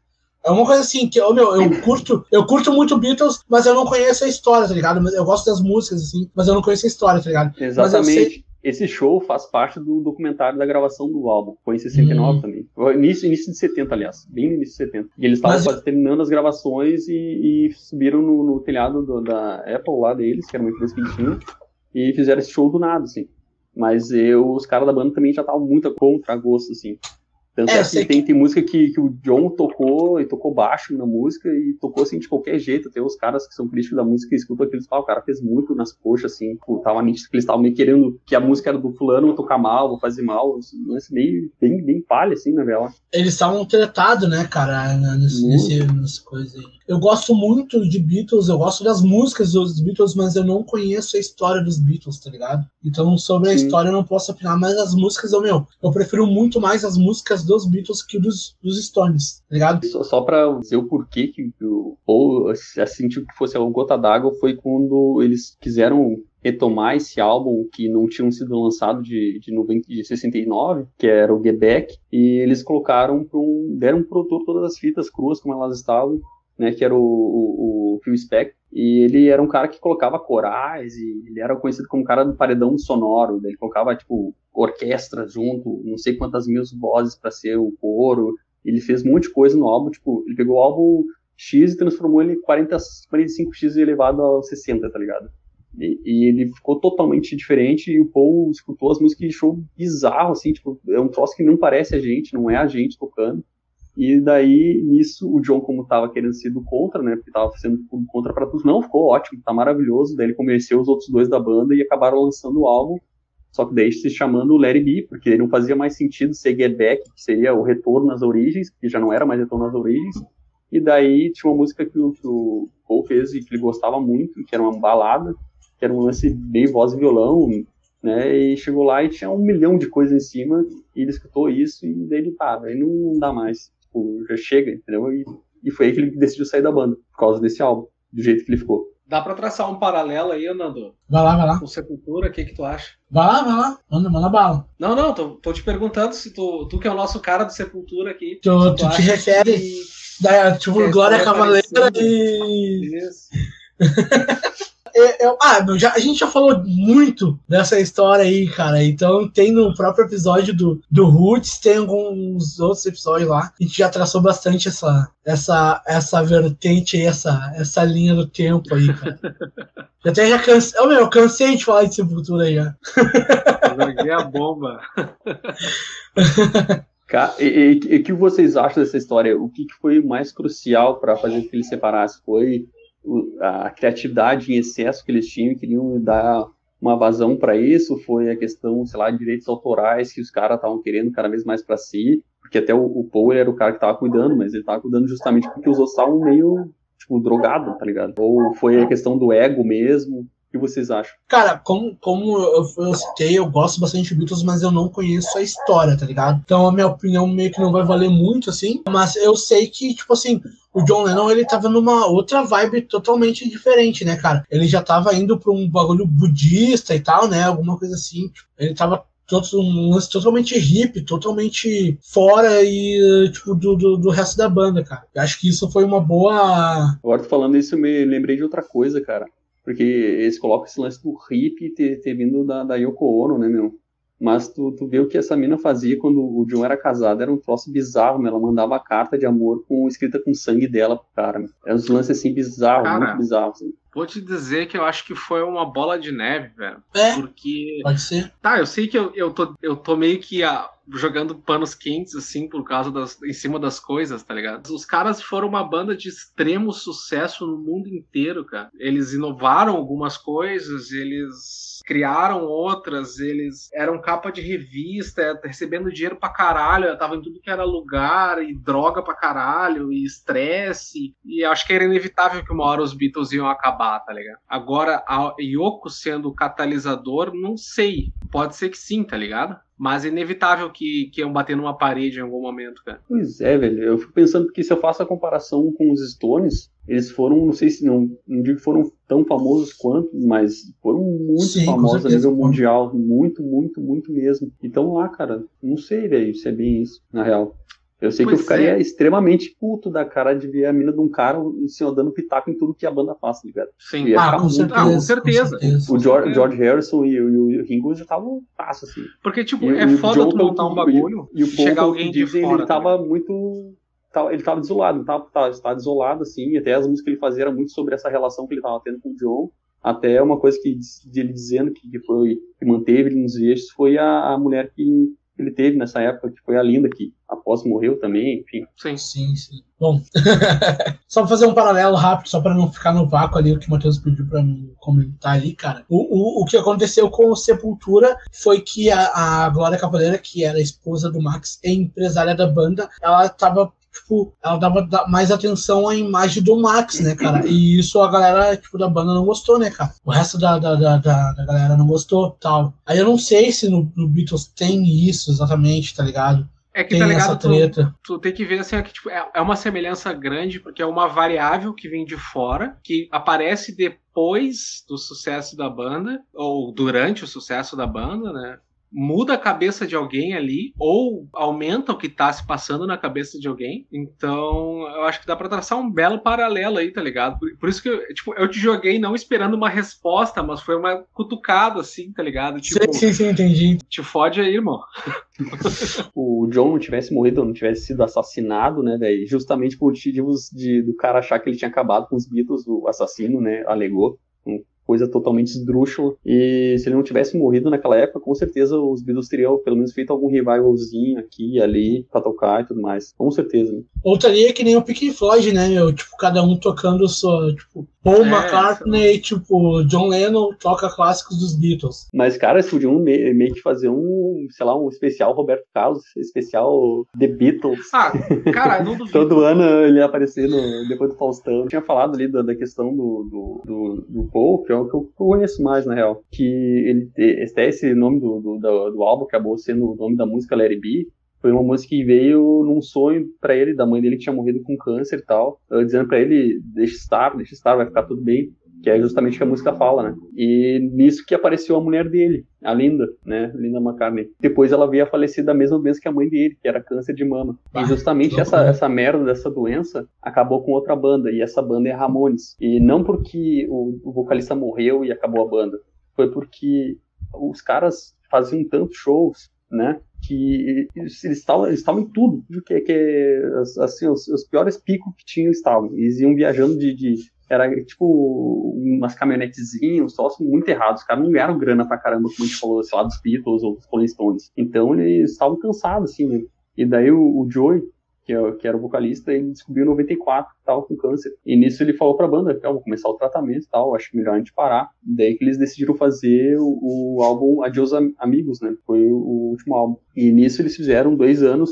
[SPEAKER 1] É uma coisa assim, que oh, meu, eu curto, eu curto muito Beatles, mas eu não conheço a história, tá ligado? Eu gosto das músicas, assim, mas eu não conheço a história, tá ligado?
[SPEAKER 3] Exatamente. Esse show faz parte do documentário da gravação do álbum. Foi em 69 hum. também. Início, início de 70, aliás. Bem no início de 70. E eles estavam Mas... terminando as gravações e, e subiram no, no telhado do, da Apple lá deles, que era uma empresa que eles tinham, e fizeram esse show do nada, assim. Mas eu, os caras da banda também já estavam muito contra gosto, assim. Tanto é, é que tem, que... tem música que, que o John tocou e tocou baixo na música e tocou assim de qualquer jeito. Tem os caras que são críticos da música e escutam aqueles falam, o cara fez muito nas coxas, assim, tipo, tava nítido que eles estavam meio querendo que a música era do fulano, vou tocar mal, vou fazer mal. Lance meio bem, bem palha, assim, na real.
[SPEAKER 1] Eles estavam tretados, né, cara, nesse, nesse, nessa coisa aí. Eu gosto muito de Beatles, eu gosto das músicas dos Beatles, mas eu não conheço a história dos Beatles, tá ligado? Então, sobre a Sim. história eu não posso opinar, mas as músicas, eu, meu, eu prefiro muito mais as músicas dos Beatles que dos, dos Stones, tá ligado?
[SPEAKER 3] Só, só pra dizer o porquê que o Paul, tipo, que fosse a gota d'água, foi quando eles quiseram retomar esse álbum que não tinha sido lançado de, de, 90, de 69, que era o Get Back, e eles colocaram um, deram pro produtor todas as fitas cruas como elas estavam, né, que era o, o, o Phil Spector, e ele era um cara que colocava corais, e ele era conhecido como cara do paredão sonoro, ele colocava, tipo, orquestra junto, não sei quantas mil vozes para ser o coro, ele fez um monte de coisa no álbum, tipo, ele pegou o álbum X e transformou ele em 40, 45X elevado a 60, tá ligado? E, e, ele ficou totalmente diferente e o Paul escutou as músicas e achou bizarro, assim, tipo, é um troço que não parece a gente, não é a gente tocando. E daí, nisso, o John, como tava querendo ser do contra, né? Porque tava sendo contra para tudo, não, ficou ótimo, tá maravilhoso. Daí ele convenceu os outros dois da banda e acabaram lançando o álbum. Só que daí se chamando Larry B, porque não fazia mais sentido ser Get Back, que seria o retorno às origens, que já não era mais retorno às origens. E daí tinha uma música que o, que o Paul fez e que ele gostava muito, que era uma balada, que era um lance bem voz e violão, né? E chegou lá e tinha um milhão de coisas em cima, e ele escutou isso e daí ele, pá, aí não dá mais. Tipo, já chega, entendeu? E, e foi aí que ele decidiu sair da banda, por causa desse álbum, do jeito que ele ficou.
[SPEAKER 2] Dá pra traçar um paralelo aí, Nando?
[SPEAKER 1] Vai lá, vai lá.
[SPEAKER 2] Com Sepultura, o que que tu acha?
[SPEAKER 1] Vai lá, vai lá. Manda, manda bala.
[SPEAKER 2] Não, não, tô, tô te perguntando se tu, tu que é o nosso cara do Sepultura aqui.
[SPEAKER 1] Tu,
[SPEAKER 2] se
[SPEAKER 1] tu te refere
[SPEAKER 2] que-
[SPEAKER 1] da, tipo,
[SPEAKER 2] que a
[SPEAKER 1] Glória
[SPEAKER 2] é
[SPEAKER 1] Cavaleira e.
[SPEAKER 2] Isso.
[SPEAKER 1] É, é, ah, meu, já, a gente já falou muito dessa história aí, cara. Então tem no próprio episódio do, do Roots, tem alguns outros episódios lá. A gente já traçou bastante essa, essa, essa vertente aí, essa, essa linha do tempo aí, cara. Já até já cansei. Oh, meu, eu cansei de falar de Sepultura aí já.
[SPEAKER 2] Joguei a bomba.
[SPEAKER 3] E e- e o que vocês acham dessa história? O que que foi mais crucial para fazer com que eles se separassem? Foi a criatividade em excesso que eles tinham, queriam dar uma vazão para isso? Foi a questão, sei lá, de direitos autorais que os caras estavam querendo cada vez mais para si? Porque até o, o Paul era o cara que estava cuidando, mas ele estava cuidando justamente porque os outros estavam meio, tipo, drogados, tá ligado? Ou foi a questão do ego mesmo? O que vocês acham?
[SPEAKER 1] Cara, como, como eu, eu citei, eu gosto bastante de Beatles, mas eu não conheço a história, tá ligado? Então a minha opinião meio que não vai valer muito, assim. Mas eu sei que, tipo assim, o John Lennon, ele tava numa outra vibe totalmente diferente, né, cara? Ele já tava indo pra um bagulho budista e tal, né? Alguma coisa assim. Ele tava todo, um lance totalmente hippie, totalmente fora e, tipo, do, do, do resto da banda, cara. Eu acho que isso foi uma boa...
[SPEAKER 3] Agora, tô falando isso, eu me lembrei de outra coisa, cara. Porque eles colocam esse lance do hippie ter, ter vindo da, da Yoko Ono, né, meu? Mas tu, tu vê o que essa mina fazia quando o John era casado, era um troço bizarro, meu. Ela mandava carta de amor com escrita com sangue dela pro cara, meu. Era uns lances assim bizarros,
[SPEAKER 2] Cara.
[SPEAKER 3] muito bizarros. Assim.
[SPEAKER 2] Vou te dizer que eu acho que foi uma bola de neve, velho.
[SPEAKER 1] É,
[SPEAKER 2] Porque.
[SPEAKER 1] pode ser.
[SPEAKER 2] Tá, eu sei que eu, eu, tô, eu tô meio que ah, jogando panos quentes, assim, por causa das. em cima das coisas, tá ligado? Os caras foram uma banda de extremo sucesso no mundo inteiro, cara. Eles inovaram algumas coisas, eles criaram outras, eles eram capa de revista, recebendo dinheiro pra caralho, tava em tudo que era lugar, e droga pra caralho, e estresse, e acho que era inevitável que uma hora os Beatles iam acabar, tá ligado? Agora, a Yoko sendo o catalisador, não sei. Pode ser que sim, tá ligado? Mas é inevitável que, que iam bater numa parede em algum momento, cara.
[SPEAKER 3] Pois é, velho. Eu fico pensando que se eu faço a comparação com os Stones, eles foram, não sei se não, não digo que foram tão famosos quanto, mas foram muito
[SPEAKER 1] Sim,
[SPEAKER 3] famosos a nível mundial. Muito, muito, muito mesmo. Então lá, cara, não sei, velho, se é bem isso, na real. Eu sei que
[SPEAKER 2] Pois
[SPEAKER 3] eu ficaria
[SPEAKER 2] é.
[SPEAKER 3] extremamente puto da cara de ver a mina de um cara assim, dando pitaco em tudo que a banda faz, tá ligado?
[SPEAKER 2] Sim.
[SPEAKER 1] Ah, com certeza.
[SPEAKER 2] Ah, com
[SPEAKER 1] com
[SPEAKER 2] certeza.
[SPEAKER 3] O George. George Harrison e, o- e o Ringo já estavam fácil, assim.
[SPEAKER 2] Porque, tipo,
[SPEAKER 3] E
[SPEAKER 2] é
[SPEAKER 3] o
[SPEAKER 2] foda
[SPEAKER 3] John,
[SPEAKER 2] tu montar um
[SPEAKER 3] que-
[SPEAKER 2] bagulho
[SPEAKER 3] E o
[SPEAKER 2] e
[SPEAKER 3] Paul,
[SPEAKER 2] chegar alguém
[SPEAKER 3] que
[SPEAKER 2] de
[SPEAKER 3] dizem,
[SPEAKER 2] fora.
[SPEAKER 3] ele
[SPEAKER 2] tá
[SPEAKER 3] tava
[SPEAKER 2] ligado?
[SPEAKER 3] muito. Ele tava desolado, ele tava, tava, tava desolado, assim, e até as músicas que ele fazia eram muito sobre essa relação que ele tava tendo com o John. Até uma coisa que ele dizendo que, que foi que manteve ele nos eixos foi a, a mulher que ele teve nessa época, que foi a Linda, que após morreu também, enfim.
[SPEAKER 2] Sim.
[SPEAKER 1] Sim, sim. Bom, só pra fazer um paralelo rápido, só pra não ficar no vácuo ali, o que o Matheus pediu pra mim comentar ali, cara. O, o, o que aconteceu com o Sepultura foi que a, a Glória Cavaleira, que era a esposa do Max e empresária da banda, ela tava. Tipo, ela dava da- mais atenção à imagem do Max, né, cara? E isso a galera, tipo, da banda não gostou, né, cara? O resto da, da, da, da, da galera não gostou, tal. Aí eu não sei se no, no Beatles tem isso exatamente, tá ligado?
[SPEAKER 2] É que,
[SPEAKER 1] Tem
[SPEAKER 2] tá ligado? Tu, tu tem que ver assim, ó, que tipo, é, é uma semelhança grande, porque é uma variável que vem de fora, que aparece depois do sucesso da banda, ou durante o sucesso da banda, né? Muda a cabeça de alguém ali, ou aumenta o que tá se passando na cabeça de alguém. Então, eu acho que dá pra traçar um belo paralelo aí, tá ligado? Por, por isso que eu, tipo, eu te joguei não esperando uma resposta, mas foi uma cutucada, assim, tá ligado? Tipo,
[SPEAKER 1] sim, sim, sim, entendi.
[SPEAKER 2] te fode aí, irmão.
[SPEAKER 3] o John não tivesse morrido, não tivesse sido assassinado, né, velho? Justamente por motivos de, do cara achar que ele tinha acabado com os Beatles, o assassino, né, alegou. Um Coisa totalmente esdrúxula. E se ele não tivesse morrido naquela época, com certeza os Beatles teriam pelo menos feito algum revivalzinho aqui e ali pra tocar e tudo mais. Com certeza, né?
[SPEAKER 1] Ou estaria que nem o Pink Floyd, né, meu? Tipo, cada um tocando sua. Tipo, Paul é, McCartney, tipo, John Lennon toca clássicos dos Beatles.
[SPEAKER 3] Mas, cara, eles podiam meio que fazer um, sei lá, um especial Roberto Carlos, especial The Beatles.
[SPEAKER 2] Ah, cara, não duvido.
[SPEAKER 3] Todo ano ele ia aparecer no, depois do Faustão. Eu tinha falado ali da, da questão do, do, do, do, Paul, que é o que eu conheço mais, na real. Que ele, até esse nome do, do, do, do álbum acabou sendo o nome da música Larry B, foi uma música que veio num sonho para ele, da mãe dele que tinha morrido com câncer e tal, dizendo para ele, deixa estar, deixa estar, vai ficar tudo bem, que é justamente o que a música fala, né? E nisso que apareceu a mulher dele, a Linda, né? Linda McCartney. Depois ela veio a falecer da mesma doença que a mãe dele, que era câncer de mama. e justamente essa, essa merda dessa doença acabou com outra banda, e essa banda é Ramones. E não porque o, o vocalista morreu e acabou a banda, foi porque os caras faziam tantos shows, né? que eles estavam, eles estavam em tudo, que, que assim, os, os, piores picos que tinham estavam. Eles iam viajando de, de era tipo umas caminhonetezinhas, uns troços muito errados. Os caras não ganharam grana pra caramba, como a gente falou, sei lá, dos Beatles ou dos Rolling Stones. Então eles estavam cansados, assim, né? E daí o, o Joey, que, que era o vocalista, ele descobriu em 94 que estava com câncer. E nisso ele falou para a banda, que vou começar o tratamento e tal, acho melhor a gente parar. Daí que eles decidiram fazer o, o álbum Adios Amigos, né? Foi o, o, último álbum. E nisso eles fizeram dois anos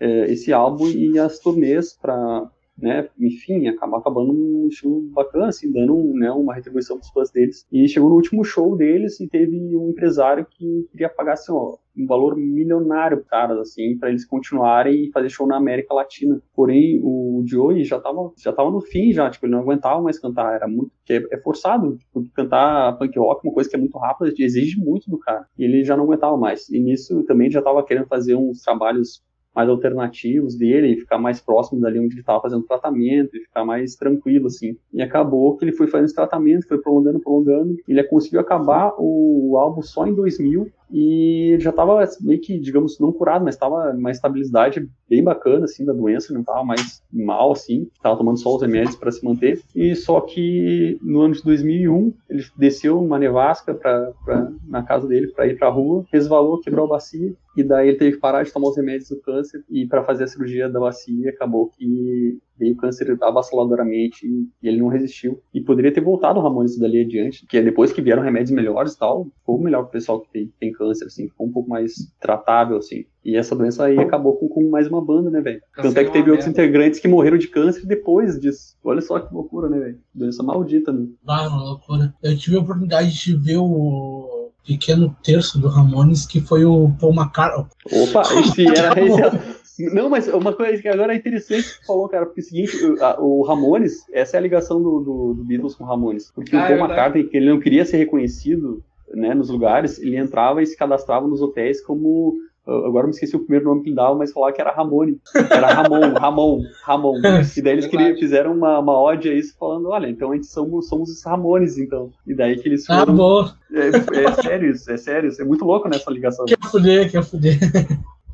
[SPEAKER 3] é, esse álbum e as turnês para né, enfim, acabar acabando um show bacana, assim, dando né, uma retribuição para os fãs deles. E chegou no último show deles e teve um empresário que queria pagar assim, ó, um valor milionário para caras, assim, para eles continuarem e fazer show na América Latina. Porém, o Joey já tava, já tava no fim, já, tipo, ele não aguentava mais cantar, era muito, é, é forçado, tipo, cantar punk rock, uma coisa que é muito rápida, exige muito do cara. E ele já não aguentava mais. E nisso também já tava querendo fazer uns trabalhos mais alternativos dele, ficar mais próximo dali onde ele estava fazendo tratamento, e ficar mais tranquilo, assim. E acabou que ele foi fazendo esse tratamento, foi prolongando, prolongando, ele conseguiu acabar o álbum só em 2000, e ele já estava meio que, digamos, não curado, mas estava uma estabilidade bem bacana, assim, da doença, não estava mais mal, assim, estava tomando só os remédios para se manter, e só que no ano de 2001, ele desceu uma nevasca pra, pra na casa dele para ir para a rua, resvalou, quebrou a bacia, e daí ele teve que parar de tomar os remédios do câncer, e para fazer a cirurgia da bacia, acabou que veio câncer avassaladoramente e ele não resistiu. E poderia ter voltado o Ramones dali adiante, que é depois que vieram remédios melhores e tal, ficou melhor pro pessoal que tem, tem câncer, assim, ficou um pouco mais tratável, assim. E essa doença aí acabou com, com mais uma banda, né, velho? Tanto é que teve outros integrantes que morreram de câncer depois disso. Olha só que loucura, né, velho? Doença maldita, né?
[SPEAKER 1] Ah, loucura. Eu tive a oportunidade de ver o pequeno terço do Ramones, que foi o Paul McCartney.
[SPEAKER 3] Opa, esse era esse. Não, mas uma coisa que agora é interessante que você falou, cara, porque é o seguinte, o, o Ramones, essa é a ligação do, do, do Beatles com o Ramones. Porque ah, o Paul é McCartney, que ele não queria ser reconhecido né, nos lugares, ele entrava e se cadastrava nos hotéis como Agora me esqueci o primeiro nome que ele dava, mas falava que era Ramone. Era Ramon, Ramon, Ramon. E daí eles queriam, fizeram uma, uma ode a isso, falando: olha, então a gente somos, somos os Ramones, então. E daí que eles
[SPEAKER 1] foram. Ah.
[SPEAKER 3] É, é sério isso, é sério. Isso é muito louco nessa ligação.
[SPEAKER 1] Quer fuder, quer fuder.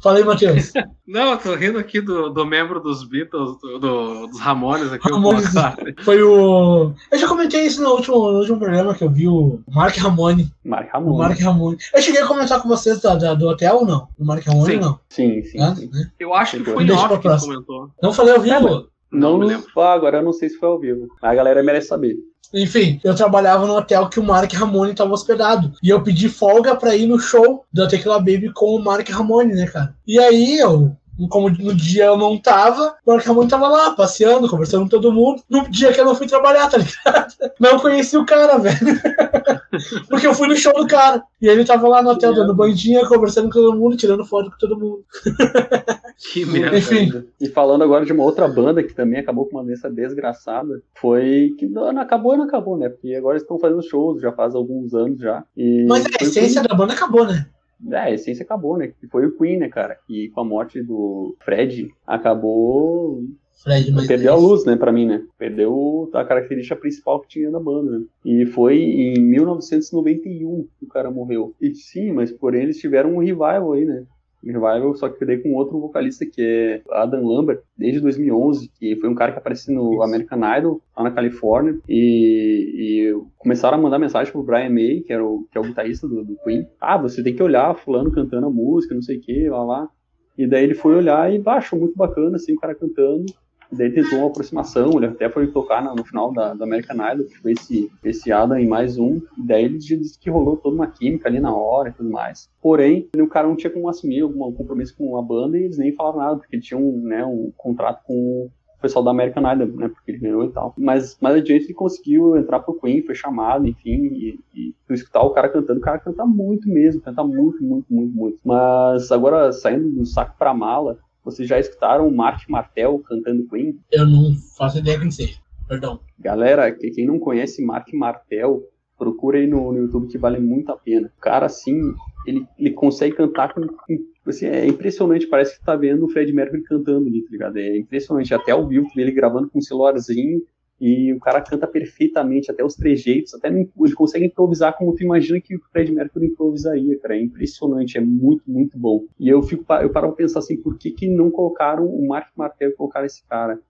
[SPEAKER 1] Fala aí, Matheus.
[SPEAKER 2] Não, eu tô rindo aqui do, do membro dos Beatles, do, do dos Ramones aqui.
[SPEAKER 1] Ramones, o foi o. Eu já comentei isso no último, no último programa que eu vi o Mark Ramone.
[SPEAKER 3] Mark Ramone.
[SPEAKER 1] O Mark Ramone. Eu cheguei a comentar com vocês da, da do hotel ou não? Do Mark Ramone ou não?
[SPEAKER 3] Sim, sim. Ah, sim.
[SPEAKER 2] Né? Eu acho que foi off que comentou.
[SPEAKER 1] Não falei ao vivo?
[SPEAKER 3] Não, não, não agora eu não sei se foi ao vivo. A galera merece saber.
[SPEAKER 1] Enfim, eu trabalhava no hotel que o Mark Ramone estava hospedado. E eu pedi folga pra ir no show da Tequila Baby com o Mark Ramone, né, cara? E aí eu como no dia eu não tava, o Mark Ramone tava lá, passeando, conversando com todo mundo. No dia que eu não fui trabalhar, tá ligado? Não conheci o cara, velho. Porque eu fui no show do cara. E ele tava lá no hotel dando bandinha, conversando com todo mundo, tirando foto com todo mundo.
[SPEAKER 2] Que merda.
[SPEAKER 3] Enfim. E falando agora de uma outra banda que também acabou com uma doença desgraçada, foi que não, acabou e não acabou, né? Porque agora estão fazendo shows já faz alguns anos já.
[SPEAKER 1] Mas a essência da banda acabou, né?
[SPEAKER 3] É, a essência acabou, né? Que foi o Queen, né, cara? E com a morte do Fred, acabou
[SPEAKER 1] Fred,
[SPEAKER 3] perdeu a luz, né, para mim, né? Perdeu a característica principal que tinha na banda, né? E foi em 1991 que o cara morreu. E sim, mas porém eles tiveram um revival aí, né? Revival, só que daí com outro vocalista que é Adam Lambert, desde 2011, que foi um cara que apareceu no American Idol, lá na Califórnia, e, e começaram a mandar mensagem pro Brian May, que, era o, que é o guitarrista do, do Queen. Ah, você tem que olhar fulano cantando a música, não sei o que, lá lá. E daí ele foi olhar e baixou, muito bacana, assim, o cara cantando. Daí tentou uma aproximação, ele até foi tocar no, no final da, da American Idol, que foi esse, esse Adam em mais um, daí ele disse que rolou toda uma química ali na hora e tudo mais. Porém, o cara não tinha como assumir algum compromisso com a banda e eles nem falaram nada, porque tinha um, né, um contrato com o pessoal da American Idol, né, porque ele ganhou e tal. Mas mais adiante ele conseguiu entrar pro Queen, foi chamado, enfim, e, e tu escutar o cara cantando, o cara canta muito mesmo, canta muito, muito, muito, muito. Mas agora, saindo do saco pra mala, vocês já escutaram o Mark Martel cantando Queen?
[SPEAKER 1] Eu não faço ideia quem seja, perdão.
[SPEAKER 3] Galera, quem não conhece Mark Martel, procura aí no, no YouTube que vale muito a pena. O cara, assim, ele, ele consegue cantar com, assim, é impressionante, parece que tá vendo o Fred Mercury cantando ali, tá ligado? É impressionante, até o vivo ele gravando com um celularzinho e o cara canta perfeitamente, até os trejeitos, até ele consegue improvisar como tu imagina que o Fred Mercury improvisaria, cara. É impressionante, é muito, muito bom. E eu fico eu paro pra pensar assim, por que, que não colocaram o Mark Martel colocaram esse cara?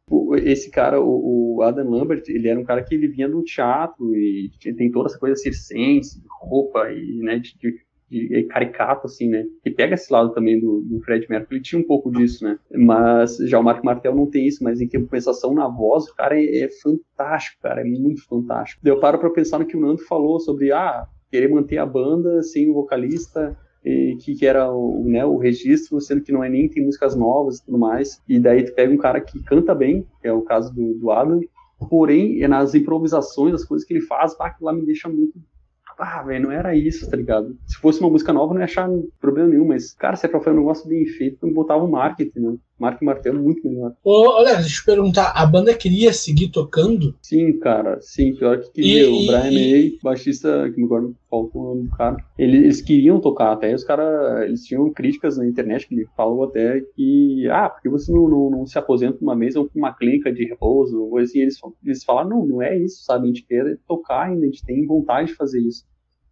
[SPEAKER 3] Esse cara, o, Adam Lambert, ele era um cara que ele vinha do teatro e tem toda essa coisa circense, roupa e, né, de de caricato, assim, né? Que pega esse lado também do, do Fred Mercury, ele tinha um pouco disso, né? Mas já o Mark Martel não tem isso, mas em compensação na voz, o cara é, é fantástico, cara, é muito fantástico. Eu paro pra pensar no que o Nando falou sobre, ah, querer manter a banda sem o vocalista, que, que, era o, né, o registro, sendo que não é nem tem músicas novas e tudo mais. E daí tu pega um cara que canta bem, que é o caso do, do Adam, porém, é nas improvisações, as coisas que ele faz, lá me deixa muito ah, velho, não era isso, tá ligado? Se fosse uma música nova, não ia achar problema nenhum, mas, cara, se é pra fazer um negócio bem feito, eu botava um marketing, né? Mark Martel é muito melhor.
[SPEAKER 1] Ô, olha, deixa eu te perguntar, a banda queria seguir tocando?
[SPEAKER 3] Sim, cara, sim, pior que queria. E, o Brian May, baixista, que me agora faltou o nome do cara, eles, eles queriam tocar, até os caras, eles tinham críticas na internet que ele falou até que, ah, porque você não, não, não se aposenta numa mesa ou com uma clínica de repouso, ou assim, eles, eles falaram, não, não é isso, sabe, a gente quer tocar ainda, a gente tem vontade de fazer isso.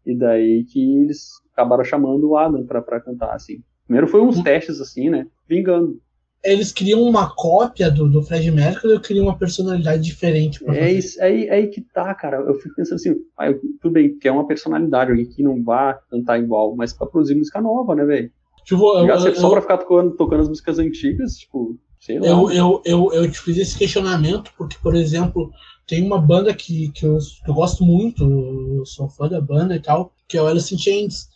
[SPEAKER 3] E daí que eles acabaram chamando o Adam pra, pra cantar, assim. Primeiro foi uns hum. testes, assim, né? Vingando.
[SPEAKER 1] Eles queriam uma cópia do, do Fred Mercury ou queriam uma personalidade diferente?
[SPEAKER 3] Pra é, isso, é, é aí que tá, cara. Eu fico pensando assim, ah, eu, tudo bem, que é uma personalidade, alguém que não vai cantar igual, mas pra produzir música nova, né, velho? Tipo, eu, eu, só pra ficar tocando, tocando as músicas antigas, tipo, sei lá.
[SPEAKER 1] Eu, eu, eu, eu te fiz esse questionamento porque, por exemplo, tem uma banda que, que, eu, que eu gosto muito, eu sou fã da banda e tal, que é o Alice in Chains.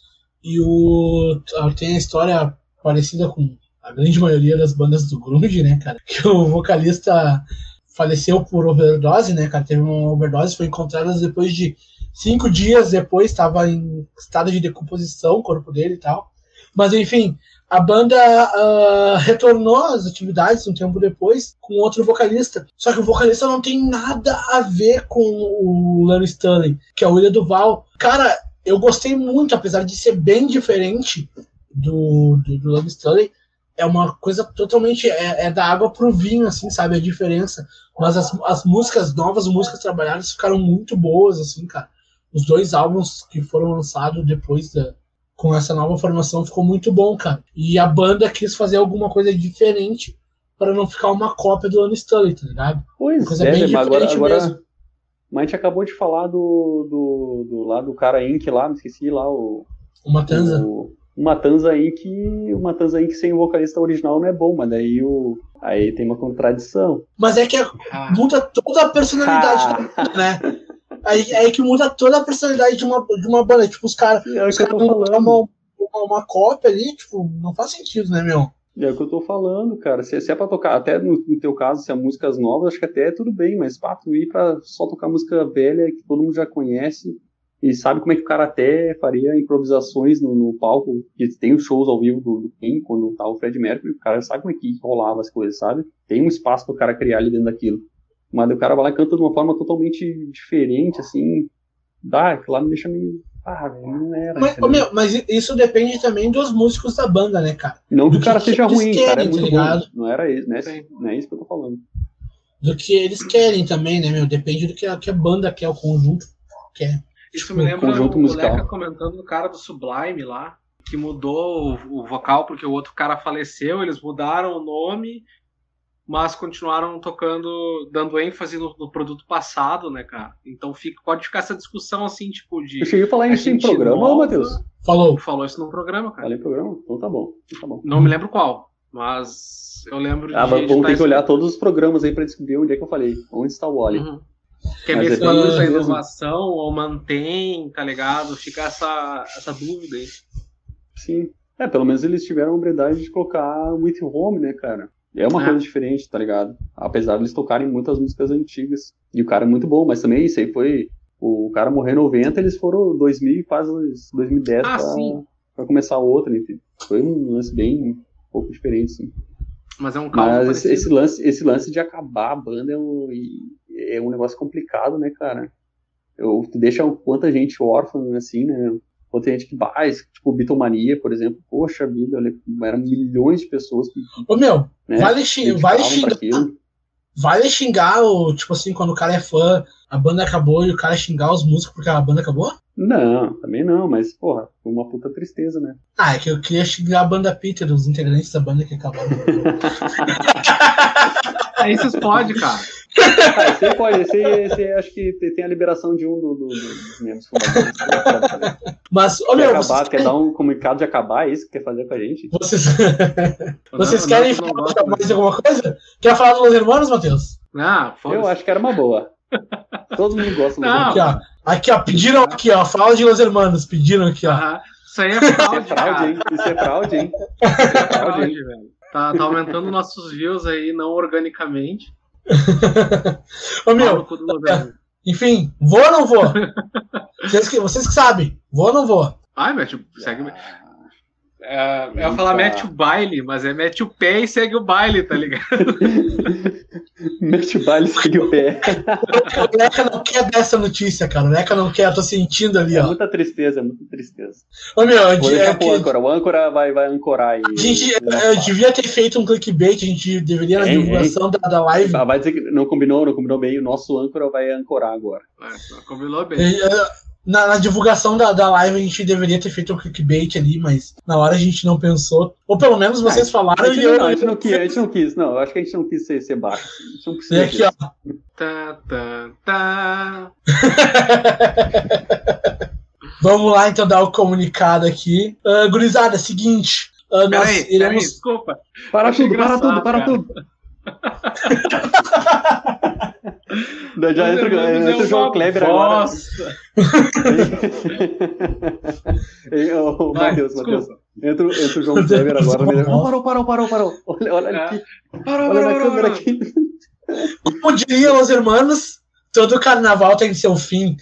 [SPEAKER 1] E o, tem a história parecida com a grande maioria das bandas do grunge, né, cara? Que o vocalista faleceu por overdose, né, cara? Teve uma overdose, foi encontrada depois de cinco dias depois, estava em estado de decomposição o corpo dele e tal. Mas enfim, a banda uh, retornou às atividades um tempo depois com outro vocalista. Só que o vocalista não tem nada a ver com o Larry Stanley, que é o William Duval. Cara, eu gostei muito, apesar de ser bem diferente do, do, do Larry Stanley. É uma coisa totalmente. É, é, da água pro vinho, assim, sabe? A diferença. Mas as, as músicas, novas músicas trabalhadas ficaram muito boas, assim, cara. Os dois álbuns que foram lançados depois da, com essa nova formação ficou muito bom, cara. E a banda quis fazer alguma coisa diferente para não ficar uma cópia do Lone Stanley, tá ligado?
[SPEAKER 3] Pois coisa é, bem mas agora, agora... Mas a gente acabou de falar do, do, do lá do cara Inc lá, não esqueci lá o.
[SPEAKER 1] O Matanza.
[SPEAKER 3] O, o Matanza Inc. O Matanza Inc. sem o vocalista original não é bom, mas daí o. Aí tem uma contradição.
[SPEAKER 1] Mas é que ah. muda toda a personalidade ah. da banda, né? Aí, aí que muda toda a personalidade de uma, de uma banda. Tipo, os caras. É os caras uma, uma, uma cópia ali, tipo, não faz sentido, né, meu?
[SPEAKER 3] É o que eu tô falando, cara. Se, se é pra tocar, até no, no, teu caso, se é músicas novas, acho que até é tudo bem, mas pá, tu ir pra só tocar música velha que todo mundo já conhece e sabe como é que o cara até faria improvisações no, no palco, que tem os shows ao vivo do, do Queen, quando tá o Fred Mercury, o cara sabe como é que rolava as coisas, sabe? Tem um espaço pro cara criar ali dentro daquilo. Mas o cara vai lá e canta de uma forma totalmente diferente, assim. Dá, aquilo lá me deixa meio. Ah, não era.
[SPEAKER 1] Mas, meu, mas, isso depende também dos músicos da banda, né, cara?
[SPEAKER 3] Não do que o cara seja ruim, querem, cara. É muito tá bom. Não era isso, não é, não é isso que eu tô falando.
[SPEAKER 1] Do que eles querem também, né, meu? Depende do que a, que a banda quer, o conjunto quer.
[SPEAKER 2] Isso me lembra conjunto o musical. colega comentando do cara do Sublime lá, que mudou o, o vocal porque o outro cara faleceu, eles mudaram o nome mas continuaram tocando, dando ênfase no, no, produto passado, né, cara? Então fica, pode ficar essa discussão assim, tipo, de.
[SPEAKER 3] Eu cheguei a falar isso em programa, nova... Matheus?
[SPEAKER 2] Falou. Falou isso no programa, cara.
[SPEAKER 3] Falei em programa? Então tá bom. Então tá bom.
[SPEAKER 2] Não me lembro qual. Mas eu lembro de.
[SPEAKER 3] Ah, vamos
[SPEAKER 2] tá
[SPEAKER 3] ter que olhar todos os programas aí pra descobrir onde é que eu falei. Onde está o Wally.
[SPEAKER 2] Uhum. Quer
[SPEAKER 3] Mas
[SPEAKER 2] ver
[SPEAKER 3] é
[SPEAKER 2] se
[SPEAKER 3] bem
[SPEAKER 2] usa
[SPEAKER 3] isso
[SPEAKER 2] a
[SPEAKER 3] mesmo.
[SPEAKER 2] inovação ou mantém, tá ligado? Fica essa, essa dúvida aí.
[SPEAKER 3] Sim. É, pelo menos eles tiveram a habilidade de colocar With Home, né, cara? É uma
[SPEAKER 2] É.
[SPEAKER 3] coisa diferente, tá ligado? Apesar de eles tocarem muitas músicas antigas. E o cara é muito bom, mas também isso aí foi. O cara morreu em 90, eles foram 2000 e quase 2010
[SPEAKER 2] Ah,
[SPEAKER 3] pra,
[SPEAKER 2] sim.
[SPEAKER 3] pra começar outra, enfim. Foi um lance bem um pouco diferente, sim.
[SPEAKER 2] Mas é um caos
[SPEAKER 3] Mas esse, esse lance, esse lance de acabar a banda é um, e- é um negócio complicado, né, cara? Eu, tu deixa quanta gente órfã, assim, né? Quanta gente que vai, tipo, Beatlemania, por exemplo. Poxa vida, olha, eram milhões de pessoas que
[SPEAKER 1] Ô, meu,
[SPEAKER 3] né,
[SPEAKER 1] vale, xing, vale xingar. Vale xingar, o, tipo assim, quando o cara é fã, a banda acabou e o cara xingar os músicos porque a banda acabou?
[SPEAKER 3] Não, também não, mas, porra, foi uma puta tristeza, né?
[SPEAKER 1] Ah, é que eu queria xingar a banda Peter, os integrantes da banda que acabaram.
[SPEAKER 2] Aí vocês podem, cara.
[SPEAKER 3] Ah, esse aí pode, esse, acho que tem a liberação de um do- do- dos membros fundadores.
[SPEAKER 1] Mas, ô
[SPEAKER 3] Quer
[SPEAKER 1] meu,
[SPEAKER 3] acabar,
[SPEAKER 1] vocês
[SPEAKER 3] quer dar um comunicado de acabar, é isso que quer fazer com a gente?
[SPEAKER 1] vocês, vocês querem falar mais alguma coisa? Quer falar dos Los Hermanos, Matheus?
[SPEAKER 2] Ah,
[SPEAKER 3] Eu acho que era uma boa. Todo mundo gosta do
[SPEAKER 2] Não.
[SPEAKER 1] Aqui, ó. Aqui, ó. Pediram aqui, ó. Fala de Los Hermanos. Pediram aqui, ó.
[SPEAKER 2] Isso aí é
[SPEAKER 3] Isso é
[SPEAKER 2] fraude,
[SPEAKER 3] fraude, hein? Isso é fraude, hein?
[SPEAKER 2] Isso é
[SPEAKER 3] Fraude,
[SPEAKER 2] fraude,
[SPEAKER 3] hein?
[SPEAKER 2] velho. Tá, tá aumentando nossos views aí, não organicamente.
[SPEAKER 1] Ô, meu,
[SPEAKER 2] governo.
[SPEAKER 1] enfim, vou ou não vou? Vocês que, vocês que sabem. Vou ou não vou?
[SPEAKER 2] Ai, mete o. Segue. É, eu ia falar mete o baile, mas é mete o pé e segue o baile, tá ligado?
[SPEAKER 3] Mete o baile e segue o pé.
[SPEAKER 1] O Leca não quer dessa notícia, cara. O Leca não quer. Eu tô sentindo ali,
[SPEAKER 3] É
[SPEAKER 1] ó.
[SPEAKER 3] muita tristeza, é muita tristeza.
[SPEAKER 1] Ô, meu, eu,
[SPEAKER 3] Vou
[SPEAKER 1] é
[SPEAKER 3] pro
[SPEAKER 1] que-
[SPEAKER 3] âncora. O âncora vai, vai ancorar aí.
[SPEAKER 1] a gente, eu devia ter feito um clickbait. A gente deveria, na divulgação da, da live,
[SPEAKER 3] Ah, Vai dizer que não combinou, não combinou bem. O nosso âncora vai ancorar agora.
[SPEAKER 2] É, combinou bem.
[SPEAKER 1] eh, na, na divulgação da, da live, a gente deveria ter feito um clickbait ali, mas na hora a gente não pensou. Ou pelo menos vocês
[SPEAKER 3] A
[SPEAKER 1] falaram
[SPEAKER 3] gente,
[SPEAKER 1] e eu.
[SPEAKER 3] não, a, gente não quis, a gente não quis, não. Acho que a gente não quis ser, ser baixo. A gente não
[SPEAKER 1] E
[SPEAKER 3] precisa
[SPEAKER 1] aqui, ó.
[SPEAKER 2] Tá, tá, tá.
[SPEAKER 1] Vamos lá então dar o comunicado aqui. Ah, gurizada, seguinte. ah, nós
[SPEAKER 2] peraí,
[SPEAKER 1] iremos.
[SPEAKER 2] desculpa.
[SPEAKER 3] Para
[SPEAKER 2] Achei
[SPEAKER 3] tudo, para tudo, para
[SPEAKER 2] cara.
[SPEAKER 3] tudo. Daí Já entra,
[SPEAKER 2] irmãos
[SPEAKER 3] entra o João Kleber agora. ô,
[SPEAKER 2] Vai,
[SPEAKER 3] Matheus. Matheus. Entra, entra o João Kleber agora.
[SPEAKER 1] Bosta.
[SPEAKER 3] Parou, parou, parou, parou. Olha, olha
[SPEAKER 2] É.
[SPEAKER 3] aqui.
[SPEAKER 2] Parou,
[SPEAKER 3] Olha
[SPEAKER 2] parou, parou, parou.
[SPEAKER 3] aqui.
[SPEAKER 1] Como diriam os hermanos, todo carnaval tem seu fim.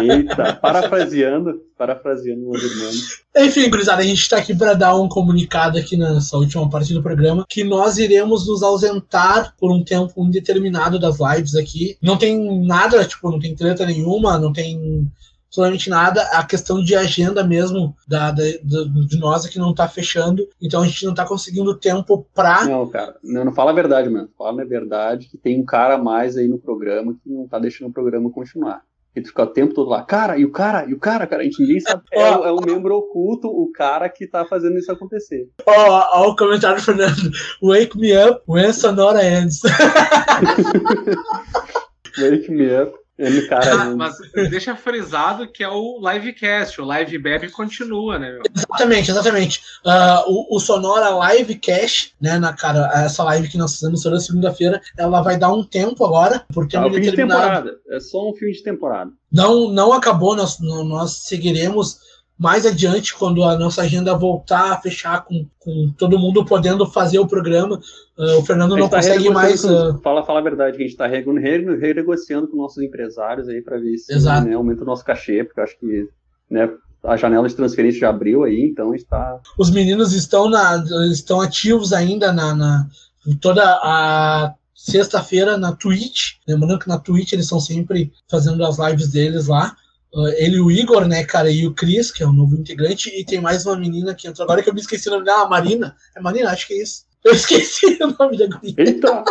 [SPEAKER 3] Eita, parafraseando, parafraseando os irmãos.
[SPEAKER 1] Enfim, gurizada, a gente está aqui para dar um comunicado aqui nessa última parte do programa que nós iremos nos ausentar por um tempo indeterminado das lives aqui. Não tem nada, tipo, não tem treta nenhuma, não tem absolutamente nada. A questão de agenda mesmo da, da- da- de nós aqui não tá fechando, então a gente não tá conseguindo tempo pra.
[SPEAKER 3] Não, cara, não, não fala a verdade, mano. Fala a verdade que tem um cara a mais aí no programa que não tá deixando o programa continuar. E tu fica o tempo todo lá, cara, e o cara, e o cara, cara, a gente ninguém sabe. É, é um membro oculto, o cara que tá fazendo isso acontecer.
[SPEAKER 1] Ó, ó o comentário do Fernando. Wake me up when Sonora ends.
[SPEAKER 3] Wake me up. Ele, cara,
[SPEAKER 2] Ah, mas deixa frisado que é o livecast, o live bebe continua, né, meu?
[SPEAKER 1] Exatamente, exatamente. Ah, o, o Sonora Livecast, né, na cara, essa live que nós fizemos toda segunda-feira, ela vai dar um tempo agora, por
[SPEAKER 3] é um fim de temporada. É só um fim de temporada.
[SPEAKER 1] Não, não acabou, nós, nós seguiremos mais adiante quando a nossa agenda voltar a fechar com, com todo mundo podendo fazer o programa. Ah, o Fernando não
[SPEAKER 3] tá
[SPEAKER 1] consegue mais.
[SPEAKER 3] com- fala, fala a verdade, que a gente tá re- renegociando com nossos empresários aí pra ver se né, aumenta o nosso cachê, porque acho que né, a janela de transferência já abriu aí, então a gente tá.
[SPEAKER 1] os meninos estão, na, estão ativos ainda na, na- toda a sexta-feira na Twitch. Lembrando que na Twitch eles estão sempre fazendo as lives deles lá. Uh, ele e o Igor, né, cara, e o Cris, que é o novo integrante, e tem mais uma menina que entrou agora que eu me esqueci o nome dela, a Marina. É Marina, acho que é isso. Eu esqueci o nome da guria.
[SPEAKER 3] Eita!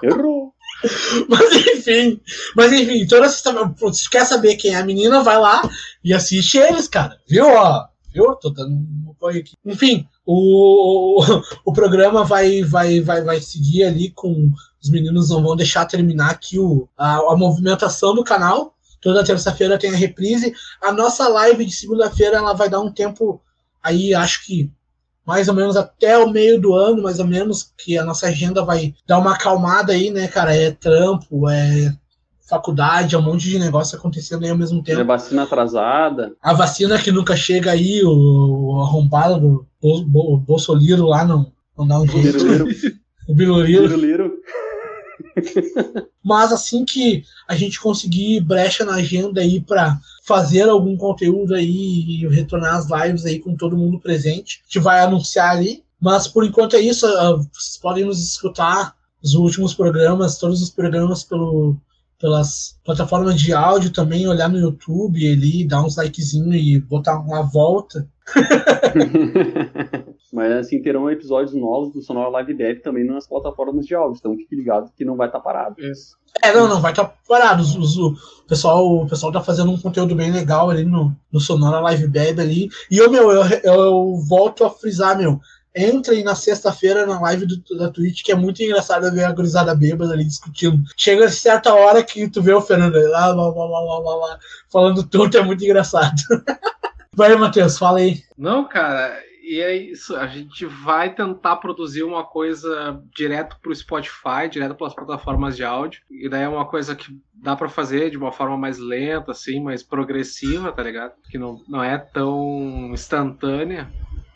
[SPEAKER 3] Errou!
[SPEAKER 1] Mas enfim, mas enfim, toda sexta se quer saber quem é a menina, vai lá e assiste eles, cara. Viu? Ó, viu? Tô dando um apoio aqui. Enfim, o, o programa vai, vai, vai, vai seguir ali com. Os meninos não vão deixar terminar aqui o, a, a movimentação do canal. Toda terça-feira tem a reprise. A nossa live de segunda-feira ela vai dar um tempo aí, acho que mais ou menos até o meio do ano, mais ou menos, que a nossa agenda vai dar uma acalmada aí, né, cara? É trampo, é faculdade, é um monte de negócio acontecendo aí ao mesmo tempo. É
[SPEAKER 3] vacina atrasada.
[SPEAKER 1] A vacina que nunca chega aí, o, o arrombado do Bo, Bo, Bolsoliro lá não, não dá um jeito. O Biluriro. O Biluriro. Mas assim que a gente conseguir brecha na agenda aí para fazer algum conteúdo aí e retornar as lives aí com todo mundo presente, a gente vai anunciar ali. Mas por enquanto é isso. Ah, vocês podem nos escutar os últimos programas, todos os programas pelo, pelas plataformas de áudio também, olhar no YouTube ali, dar uns likezinhos e botar uma volta.
[SPEAKER 3] Mas assim, terão episódios novos do Sonora Live Dev também nas plataformas de áudio, então fique ligado que não vai estar tá parado.
[SPEAKER 1] Isso. É, não, não vai estar tá parado. o, pessoal, o pessoal tá fazendo um conteúdo bem legal ali no, no Sonora Live Dev ali. E eu, meu, eu, eu volto a frisar, meu, entrem na sexta-feira na live do, da Twitch, que é muito engraçado ver a gurizada bêbada ali discutindo. Chega a certa hora que tu vê o Fernando lá, lá, lá, lá, lá, lá falando tudo, é muito engraçado. Vai, Matheus, fala aí.
[SPEAKER 2] Não, cara, e é isso, a gente vai tentar produzir uma coisa direto para o Spotify, direto pelas plataformas de áudio. E daí é uma coisa que dá para fazer de uma forma mais lenta, assim, mais progressiva, tá ligado? Que não, não é tão instantânea.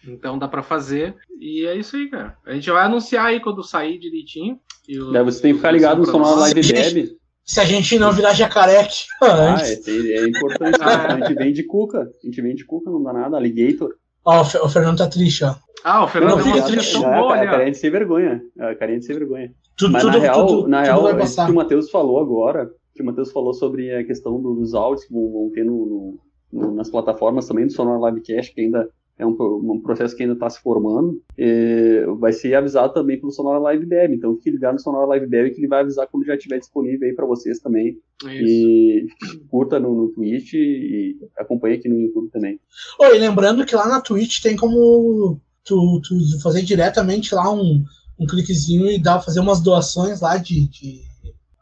[SPEAKER 2] Então dá para fazer. E é isso aí, cara. A gente vai anunciar aí quando sair direitinho.
[SPEAKER 3] O, é, você tem que ficar ligado no Sonora Live Deb.
[SPEAKER 1] Se a gente não virar jacaré aqui
[SPEAKER 3] ah, é, é, importante. Ah, a gente vem de cuca. A gente vem de cuca, não dá nada. Alligator.
[SPEAKER 1] Ó, oh, o Fernando tá triste, ó.
[SPEAKER 2] Ah, o Fernando não fica triste.
[SPEAKER 3] Já, boa, cara, carinha de sem vergonha. É, carinha de sem vergonha. Tudo, Mas tudo, na real, tudo, na real é isso que o Matheus falou agora, que o Matheus falou sobre a questão dos áudios que vão, vão ter no, no, nas plataformas também do Sonora Livecast, que ainda é um, um processo que ainda está se formando, vai ser avisado também pelo Sonora Live Dev. Então, fique ligado no Sonora Live Dev que ele vai avisar quando já estiver disponível aí para vocês também. Isso. E curta no, no Twitch e acompanhe aqui no YouTube também.
[SPEAKER 1] Oi, lembrando que lá na Twitch tem como tu, tu fazer diretamente lá um, um cliquezinho e dar, fazer umas doações lá de, de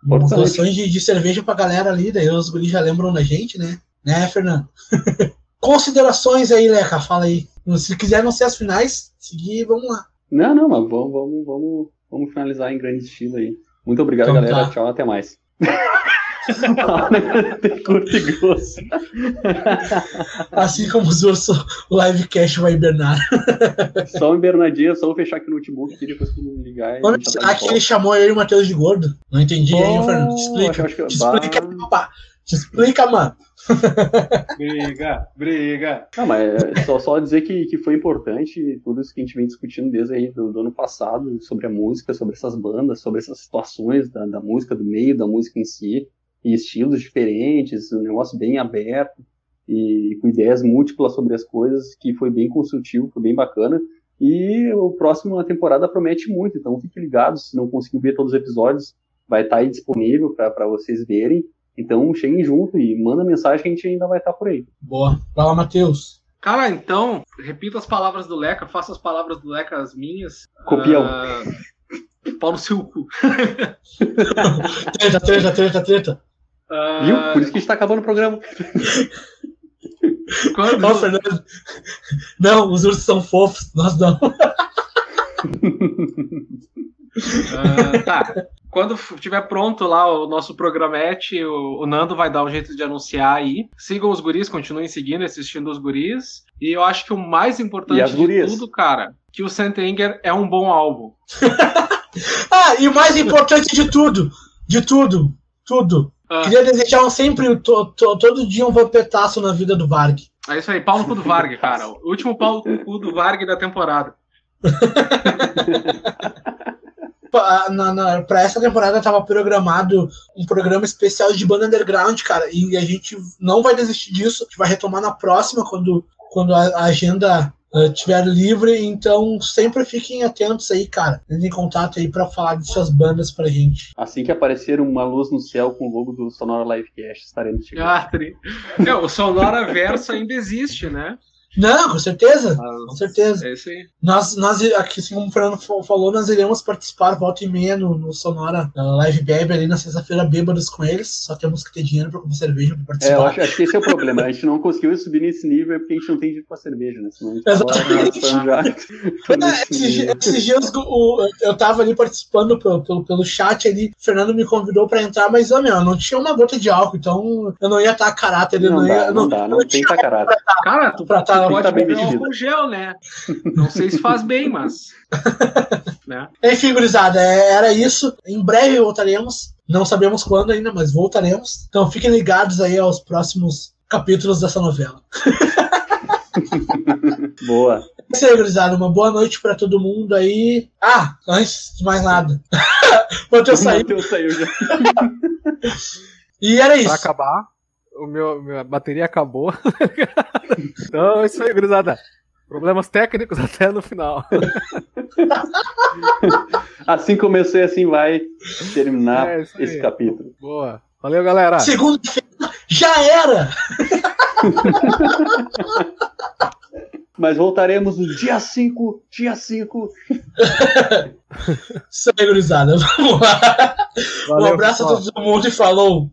[SPEAKER 1] umas doações de, de cerveja pra galera ali, daí os guris já lembram da gente, né? Né, Fernando? Considerações aí, Leca, fala aí. Se quiser não ser as finais, seguir, vamos lá.
[SPEAKER 3] Não, não, mas vamos, vamos, vamos, vamos finalizar em grande estilo aí. Muito obrigado, então, galera. Tá. Tchau, até mais.
[SPEAKER 1] curto e grosso. Assim como os ursos, o livecast vai hibernar.
[SPEAKER 3] Só um hibernadinho, só vou fechar aqui no notebook aqui depois que ligar.
[SPEAKER 1] Quando será que ele chamou eu e o Matheus de gordo? Não entendi oh, aí, Fernando. Te explica. Que... Te explica. Te explica, mano.
[SPEAKER 2] briga, briga.
[SPEAKER 3] Não, mas é só, só dizer que, que foi importante tudo isso que a gente vem discutindo desde aí do, do ano passado, sobre a música, sobre essas bandas, sobre essas situações da, da música, do meio da música em si, e estilos diferentes, um negócio bem aberto, e com ideias múltiplas sobre as coisas, que foi bem construtivo, foi bem bacana. E o próximo temporada promete muito, então fiquem ligados, se não conseguiu ver todos os episódios, vai estar aí disponível para vocês verem. Então cheguem junto e manda mensagem que a gente ainda vai estar por aí.
[SPEAKER 1] Boa. Fala, Matheus.
[SPEAKER 2] Cara, então, repita as palavras do Leca, faça as palavras do Leca as minhas.
[SPEAKER 3] Copião. Uh...
[SPEAKER 2] Pau no seu cu.
[SPEAKER 1] treta, treta, treta, treta.
[SPEAKER 3] Uh... Viu? Por isso que a gente tá acabando o programa.
[SPEAKER 1] Quando... Não, Fernando. Não, os ursos são fofos, nós não. uh,
[SPEAKER 2] tá quando tiver pronto lá o nosso programete, o, o, Nando vai dar um jeito de anunciar aí. Sigam os guris, continuem seguindo, assistindo os guris. E eu acho que o mais importante de gurias? tudo, cara, que o Sentenger é um bom álbum.
[SPEAKER 1] ah, e o mais importante de tudo, de tudo, tudo. Ah. Queria desejar sempre, to, to, todo dia um vampetaço na vida do Varg.
[SPEAKER 2] É isso aí, pau no cu do Varg, cara. O último pau no cu do Varg da temporada.
[SPEAKER 1] para essa temporada estava programado um programa especial de banda underground, cara, e a gente não vai desistir disso, a gente vai retomar na próxima quando, quando a, agenda estiver uh, livre, então sempre fiquem atentos aí, cara. Entrem em contato aí para falar de suas bandas pra gente.
[SPEAKER 3] Assim que aparecer uma luz no céu com o logo do Sonora Livecast, estaremos chegando.
[SPEAKER 2] Ah, tri... Não, o Sonora Verso ainda existe, né?
[SPEAKER 1] Não, com certeza.
[SPEAKER 2] Ah,
[SPEAKER 1] Com certeza.
[SPEAKER 2] É isso aí.
[SPEAKER 1] Nós, nós, aqui, assim como o Fernando fa- falou, nós iremos participar volta e meia no, no Sonora na Live Bebe ali na sexta-feira, bêbados com eles. Só temos que ter dinheiro pra comprar cerveja pra
[SPEAKER 3] É, eu
[SPEAKER 1] participar.
[SPEAKER 3] acho, acho que esse é o problema. A gente não conseguiu subir nesse nível porque a gente não tem dinheiro pra cerveja, né? Senão a gente tava
[SPEAKER 1] Exatamente.
[SPEAKER 3] já.
[SPEAKER 1] É,
[SPEAKER 3] nesse
[SPEAKER 1] esses, dias o- eu tava ali participando pelo, pelo, pelo chat ali, o Fernando me convidou pra entrar, mas, ó, meu, eu não tinha uma gota de álcool, então eu não ia estar a caráter,
[SPEAKER 3] Não
[SPEAKER 1] não, ia.
[SPEAKER 3] dá,
[SPEAKER 1] eu
[SPEAKER 3] não dá, não tem
[SPEAKER 1] tinha
[SPEAKER 3] caráter.
[SPEAKER 2] Cara, tu
[SPEAKER 1] pra estar
[SPEAKER 3] Que
[SPEAKER 2] pode
[SPEAKER 3] tá
[SPEAKER 2] beber um álcool gel, né? Não sei se faz bem, mas. né?
[SPEAKER 1] Enfim, gurizada, é- era isso. Em breve voltaremos. Não sabemos quando ainda, mas voltaremos. Então fiquem ligados aí aos próximos capítulos dessa novela.
[SPEAKER 3] Boa.
[SPEAKER 1] É isso aí, gurizada. Uma boa noite pra todo mundo aí. Ah, antes de mais nada. Saiu.
[SPEAKER 3] Matheus saiu já.
[SPEAKER 1] E era
[SPEAKER 4] Pra
[SPEAKER 1] isso.
[SPEAKER 4] acabar, o meu, minha bateria acabou. então é isso aí, gurizada. Problemas técnicos até no final.
[SPEAKER 3] Assim começou e assim vai terminar
[SPEAKER 4] É,
[SPEAKER 3] esse capítulo.
[SPEAKER 4] Boa. Valeu, galera.
[SPEAKER 1] Segunda-feira já era!
[SPEAKER 3] Mas voltaremos no dia 5, dia 5.
[SPEAKER 1] Isso aí, gurizada. Vamos lá. um
[SPEAKER 4] Valeu,
[SPEAKER 1] abraço
[SPEAKER 4] pessoal.
[SPEAKER 1] a todo mundo e falou!